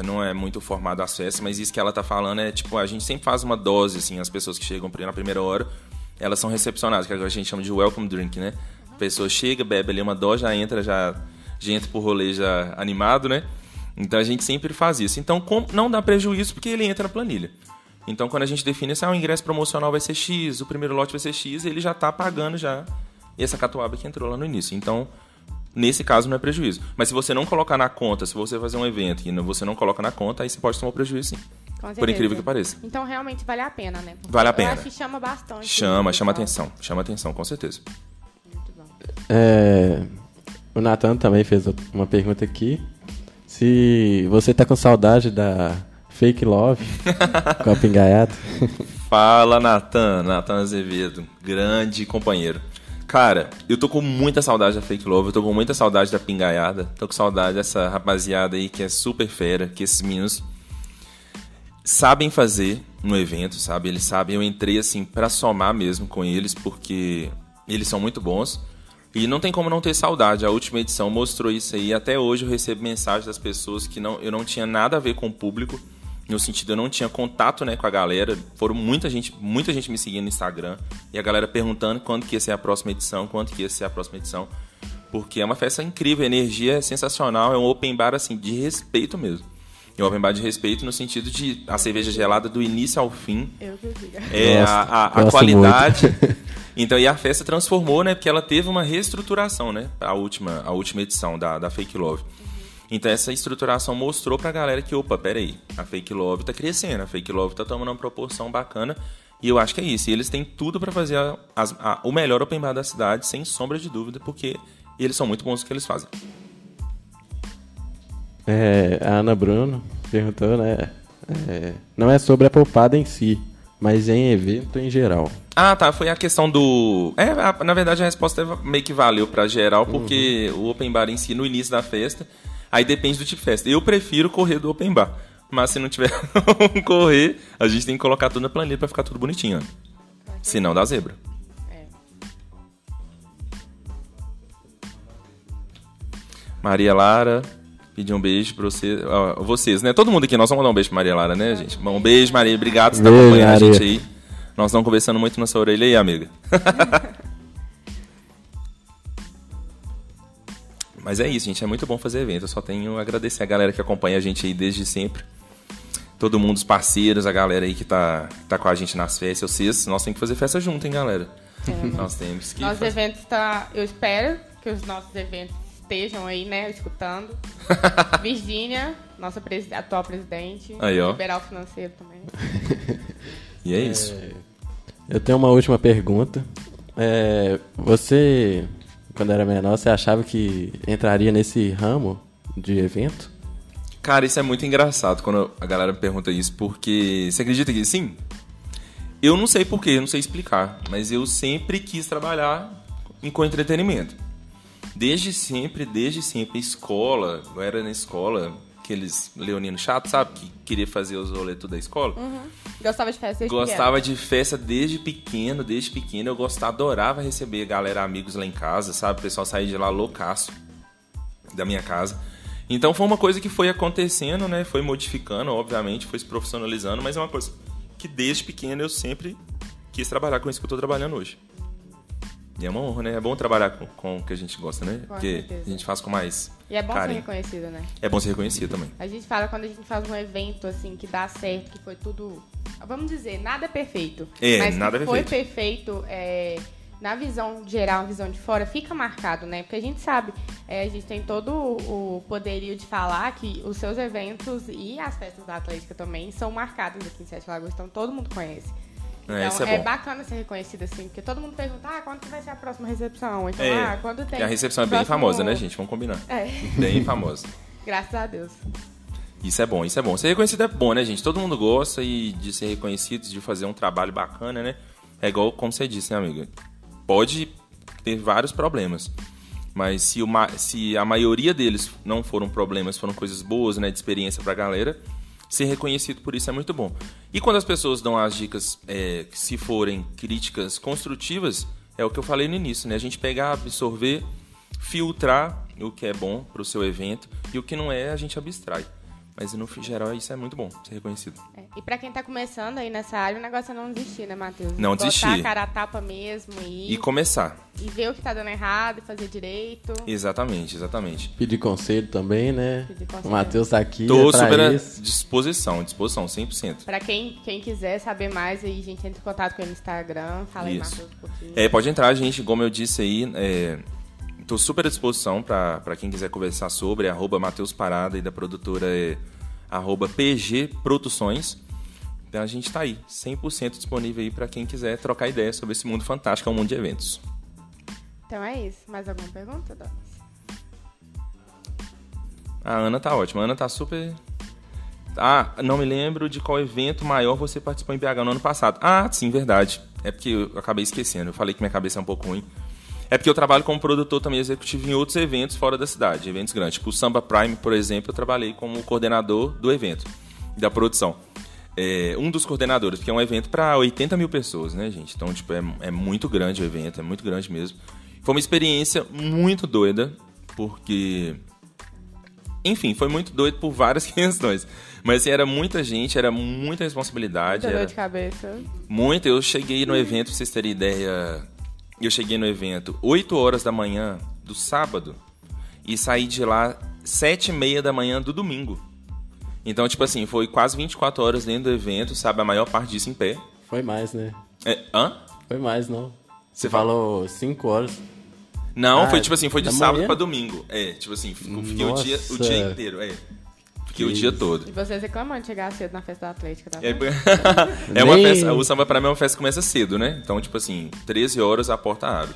não é muito formado acesso, mas isso que ela tá falando é tipo, a gente sempre faz uma dose, assim, as pessoas que chegam na primeira hora, elas são recepcionadas, que a gente chama de welcome drink, né? A pessoa chega, bebe ali uma dose, já entra, já, já entra pro rolê já animado, né? Então a gente sempre faz isso. Então não dá prejuízo porque ele entra na planilha. Então quando a gente define assim, ah, o ingresso promocional vai ser X, o primeiro lote vai ser X, ele já tá pagando já essa catuaba que entrou lá no início. Então Nesse caso não é prejuízo. Mas se você não colocar na conta, se você fazer um evento e você não coloca na conta, aí você pode tomar um prejuízo sim. Por incrível que pareça. Então realmente vale a pena, né? Porque vale a pena. Eu acho que chama bastante. Chama, chama atenção. Chama atenção, com certeza. Muito bom. É, o Natan também fez uma pergunta aqui. Se você tá com saudade da Fake Love com a. Fala, Natan. Natan Azevedo. Grande companheiro. Cara, eu tô com muita saudade da Fake Love, eu tô com muita saudade da pingaiada, tô com saudade dessa rapaziada aí que é super fera, que esses meninos sabem fazer no evento, sabe? Eles sabem, eu entrei assim para somar mesmo com eles, porque eles são muito bons. E não tem como não ter saudade. A última edição mostrou isso aí. Até hoje eu recebo mensagens das pessoas que não, eu não tinha nada a ver com o público. No sentido, eu não tinha contato né, com a galera. Foram muita gente, muita gente me seguindo no Instagram. E a galera perguntando quando que ia ser a próxima edição, quando que ia ser a próxima edição. Porque é uma festa incrível, a energia é sensacional, é um open bar assim, de respeito mesmo. É um open bar de respeito no sentido de a cerveja gelada do início ao fim. Eu que. É Gosto, a, a- a qualidade. Então, e a festa transformou, né? Porque ela teve uma reestruturação, né? A última, a última edição da, da Fake Love. Então, essa estruturação mostrou pra galera que, opa, peraí, a Fake Love tá crescendo, a Fake Love tá tomando uma proporção bacana. E eu acho que é isso. E eles têm tudo pra fazer a- as- a- o melhor open bar da cidade, sem sombra de dúvida, porque eles são muito bons no que eles fazem. É, a Ana Bruno perguntou, né? é, não é sobre a poupada em si, mas em evento em geral. Ah, tá. Foi a questão do. É, a- na verdade a resposta é meio que valeu pra geral, porque o open bar em si, no início da festa, aí depende do tipo de festa. Eu prefiro correr do open bar. Mas se não tiver como correr, a gente tem que colocar tudo na planilha pra ficar tudo bonitinho. né? Senão dá zebra. É. Maria Lara, pedir um beijo pra você, ó, vocês, né? Todo mundo aqui, nós vamos dar um beijo pra Maria Lara, né, gente? Bom, um beijo, Maria. Obrigado por estar acompanhando a gente aí. Nós estamos conversando muito na sua orelha aí, amiga. Mas é isso, gente. É muito bom fazer evento. Eu só tenho a agradecer a galera que acompanha a gente aí desde sempre. Todo mundo, os parceiros, a galera aí que tá, tá com a gente nas festas. Vocês, nós temos que fazer festa junto, hein, galera? Nós temos que. Nossos fazer- eventos tá. Eu espero que os nossos eventos estejam aí, né, escutando. Virgínia, nossa presi- atual presidente. Aí, ó. Liberal financeiro também. E é isso. Eu tenho uma última pergunta. É, você, quando era menor, você achava que entraria nesse ramo de evento? Cara, isso é muito engraçado quando a galera pergunta isso, porque você acredita que sim? Eu não sei porquê, não sei explicar, mas eu sempre quis trabalhar com entretenimento. Desde sempre, desde sempre, escola, eu era na escola, aqueles leoninos chatos, sabe? Que queria fazer os roletos da escola. Gostava de festa desde Gostava de festa desde pequeno, desde pequeno. Eu gostava, adorava receber galera, amigos lá em casa, sabe? O pessoal saía de lá loucaço da minha casa. Então foi uma coisa que foi acontecendo, né? Foi modificando, obviamente, foi se profissionalizando, mas é uma coisa que desde pequeno eu sempre quis trabalhar com isso que eu tô trabalhando hoje. E é uma honra, né? É bom trabalhar com, com o que a gente gosta, né? Com Porque certeza. a gente faz com mais E é bom ser carinho. reconhecido, né? É bom ser reconhecido também. A gente fala quando a gente faz um evento assim que dá certo, que foi tudo. Vamos dizer, nada é perfeito. É, mas nada que é foi perfeito. perfeito é, na visão geral, na visão de fora, fica marcado, né? Porque a gente sabe, é, a gente tem todo o poderio de falar que os seus eventos e as festas da Atlética também são marcadas aqui em Sete Lagoas, então todo mundo conhece. É, Então é bom. bacana ser reconhecido assim, porque todo mundo pergunta, ah, quando que vai ser a próxima recepção? Então, É, ah, quando tem. porque a recepção é bem próximo- famosa, né, gente? Vamos combinar. É, Bem famosa. graças a Deus. Isso é bom, isso é bom. Ser reconhecido é bom, né, gente? Todo mundo gosta e de ser reconhecido, de fazer um trabalho bacana, né? É igual como você disse, né, amiga? Pode ter vários problemas. Mas se, uma, se a maioria deles não foram problemas, foram coisas boas, né, de experiência pra galera, ser reconhecido por isso é muito bom. E quando as pessoas dão as dicas, é, se forem críticas construtivas, é o que eu falei no início, né? A gente pegar, absorver, filtrar o que é bom pro seu evento e o que não é, a gente abstrai. Mas no geral isso é muito bom, ser reconhecido. É, E pra quem tá começando aí nessa área, o negócio é não desistir, né, Matheus? Não Botar desistir. a cara a tapa mesmo e, E começar. e ver o que tá dando errado e fazer direito. Exatamente, exatamente. Pedir conselho também, né? Pedir conselho. O Matheus tá aqui. Tô é super à disposição, disposição, 100%. Pra quem, quem quiser saber mais, aí, gente, entra em contato com ele no Instagram. Fala aí, Isso. Matheus, um pouquinho. É, pode entrar, gente, como eu disse aí, é, tô super à disposição pra quem quiser conversar sobre, arroba Matheus Parada e da produtora é arroba PG Produções. Então a gente tá aí, 100% disponível aí pra quem quiser trocar ideia sobre esse mundo fantástico, é um mundo de eventos. Então é isso. Mais alguma pergunta, Donis? A Ana tá ótima, a Ana tá super... Ah, não me lembro de qual evento maior você participou em BH no ano passado. Ah, sim, verdade. É porque eu acabei esquecendo. Eu falei que minha cabeça é um pouco ruim. É porque eu trabalho como produtor também executivo em outros eventos fora da cidade, eventos grandes. Tipo o Samba Prime, por exemplo, eu trabalhei como coordenador do evento, da produção. É, um dos coordenadores, porque é um evento para 80 mil pessoas, né, gente? Então, tipo, é, é muito grande o evento, é muito grande mesmo. Foi uma experiência muito doida, porque Enfim, foi muito doido por várias questões. Mas assim, era muita gente, era muita responsabilidade. Muita era dor de cabeça. Muito. Eu cheguei no evento, pra vocês terem ideia. Eu cheguei no evento 8 horas da manhã do sábado e saí de lá 7 e meia da manhã do domingo. Então, tipo assim, foi quase 24 horas dentro do evento, sabe? A maior parte disso em pé. Foi mais, né? É, hã? Foi mais, não. Você falou 5 horas. Não, Ah, foi tipo assim, foi de sábado manhã? pra domingo. É, tipo assim, fiquei o dia, o dia inteiro, é. Fiquei o Que dia todo. E vocês reclamando de chegar cedo na festa da Atlética, tá É, vendo? é uma festa, o samba pra mim é uma festa que começa cedo, né? Então, tipo assim, 13 horas a porta abre.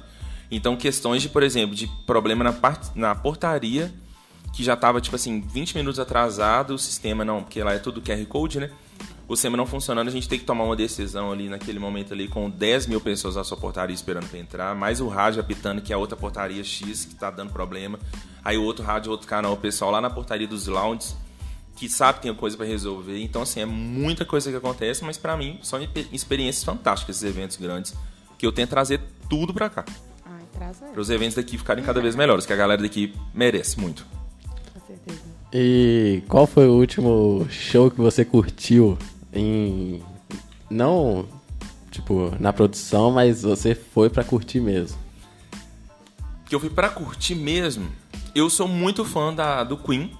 Então, questões de, por exemplo, de problema na, part, na portaria, que já tava, tipo assim, 20 minutos atrasado, o sistema não, porque lá é tudo QR Code, né? O sistema não funcionando, a gente tem que tomar uma decisão ali naquele momento ali com 10 mil pessoas na sua portaria esperando pra entrar, mais o rádio apitando, que é a outra portaria X que tá dando problema. Aí o outro rádio, outro canal, o pessoal lá na portaria dos lounges, que sabe que tem coisa pra resolver. Então, assim, é muita coisa que acontece, mas pra mim são expe- experiências fantásticas esses eventos grandes, que eu tento trazer tudo pra cá. Ai, traz Para os eventos daqui ficarem cada vez melhores, que a galera daqui merece muito. com certeza. E qual foi o último show que você curtiu em. Não, tipo, na produção, mas você foi pra curtir mesmo? Que eu fui pra curtir mesmo. Eu sou muito fã da, do Queen,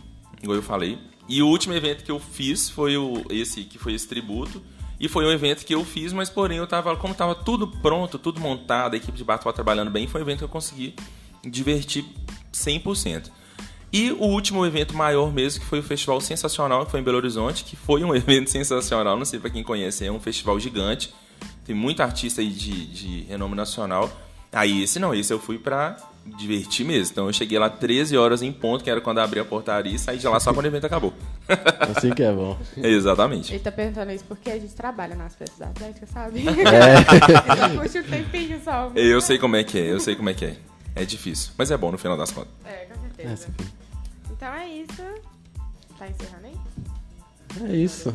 igual eu falei. E o último evento que eu fiz foi o, esse, que foi esse tributo. E foi um evento que eu fiz, mas porém eu tava, como tava tudo pronto, tudo montado, a equipe de tava trabalhando bem, foi um evento que eu consegui divertir 100%. E o último evento maior mesmo, que foi o Festival Sensacional, que foi em Belo Horizonte, que foi um evento sensacional, não sei pra quem conhece, é um festival gigante. Tem muito artista aí de, de renome nacional. Aí esse não, esse eu fui pra divertir mesmo. Então eu cheguei lá 13 horas em ponto, que era quando abri a portaria, e saí de lá só quando o evento acabou. Assim que é bom. Exatamente. Ele tá perguntando isso porque a gente trabalha nas festas da Atlética, sabe? É. Curte um tempinho só. Eu sei como é que é, eu sei como é que é. É difícil, mas é bom no final das contas. É, com certeza. É. Então é isso. Tá encerrando aí? É isso.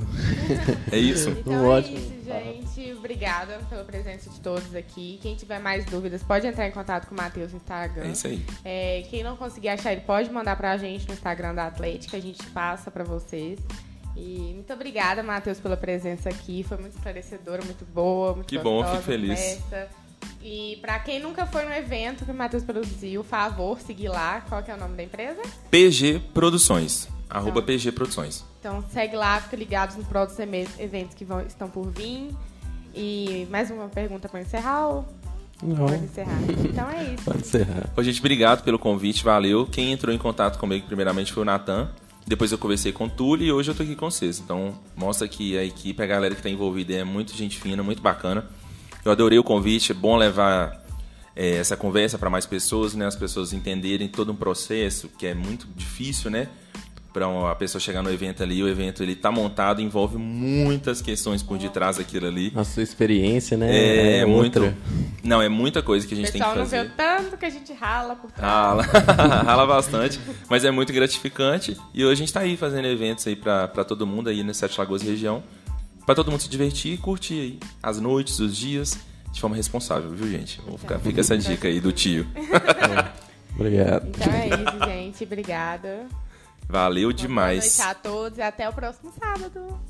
É isso. Então Um é ótimo. isso, gente. Obrigada pela presença de todos aqui. Quem tiver mais dúvidas, pode entrar em contato com o Matheus no Instagram. É isso aí. É, quem não conseguir achar ele, pode mandar pra gente no Instagram da Atlética. A gente passa pra vocês. E muito obrigada, Matheus, pela presença aqui. Foi muito esclarecedora, muito boa, muito Que bom, gostosa fico feliz. E pra quem nunca foi no evento que o Matheus produziu, por favor, seguir lá. Qual que é o nome da empresa? PG Produções. Arroba PG Produções. Então segue lá, fica ligado nos próximos eventos que vão, estão por vir. E mais uma pergunta para encerrar ou Não, pode encerrar? Então é isso. pode encerrar. Ô, gente, obrigado pelo convite, valeu. Quem entrou em contato comigo primeiramente foi o Natan. Depois eu conversei com o Túlio e hoje eu tô aqui com vocês. Então, mostra que a equipe, a galera que tá envolvida é muito gente fina, muito bacana. Eu adorei o convite, é bom levar é, essa conversa para mais pessoas, né? As pessoas entenderem todo um processo que é muito difícil, né? Para a pessoa chegar no evento ali, o evento ele tá montado, envolve muitas questões por detrás daquilo ali. A sua experiência, né? É, muito. outra. Não, é muita coisa que a O gente tem que pessoal não fazer. vê o tanto que a gente rala por trás. Rala, rala bastante, mas é muito gratificante. E hoje a gente tá aí fazendo eventos aí pra, pra todo mundo aí na Sete Lagoas região. Pra todo mundo se divertir e curtir aí as noites, os dias, de forma responsável, viu, gente? Vou ficar, fica essa dica aí do tio. Obrigado. Então é isso, gente. Obrigada. Valeu Boa demais. noite a todos e até o próximo sábado.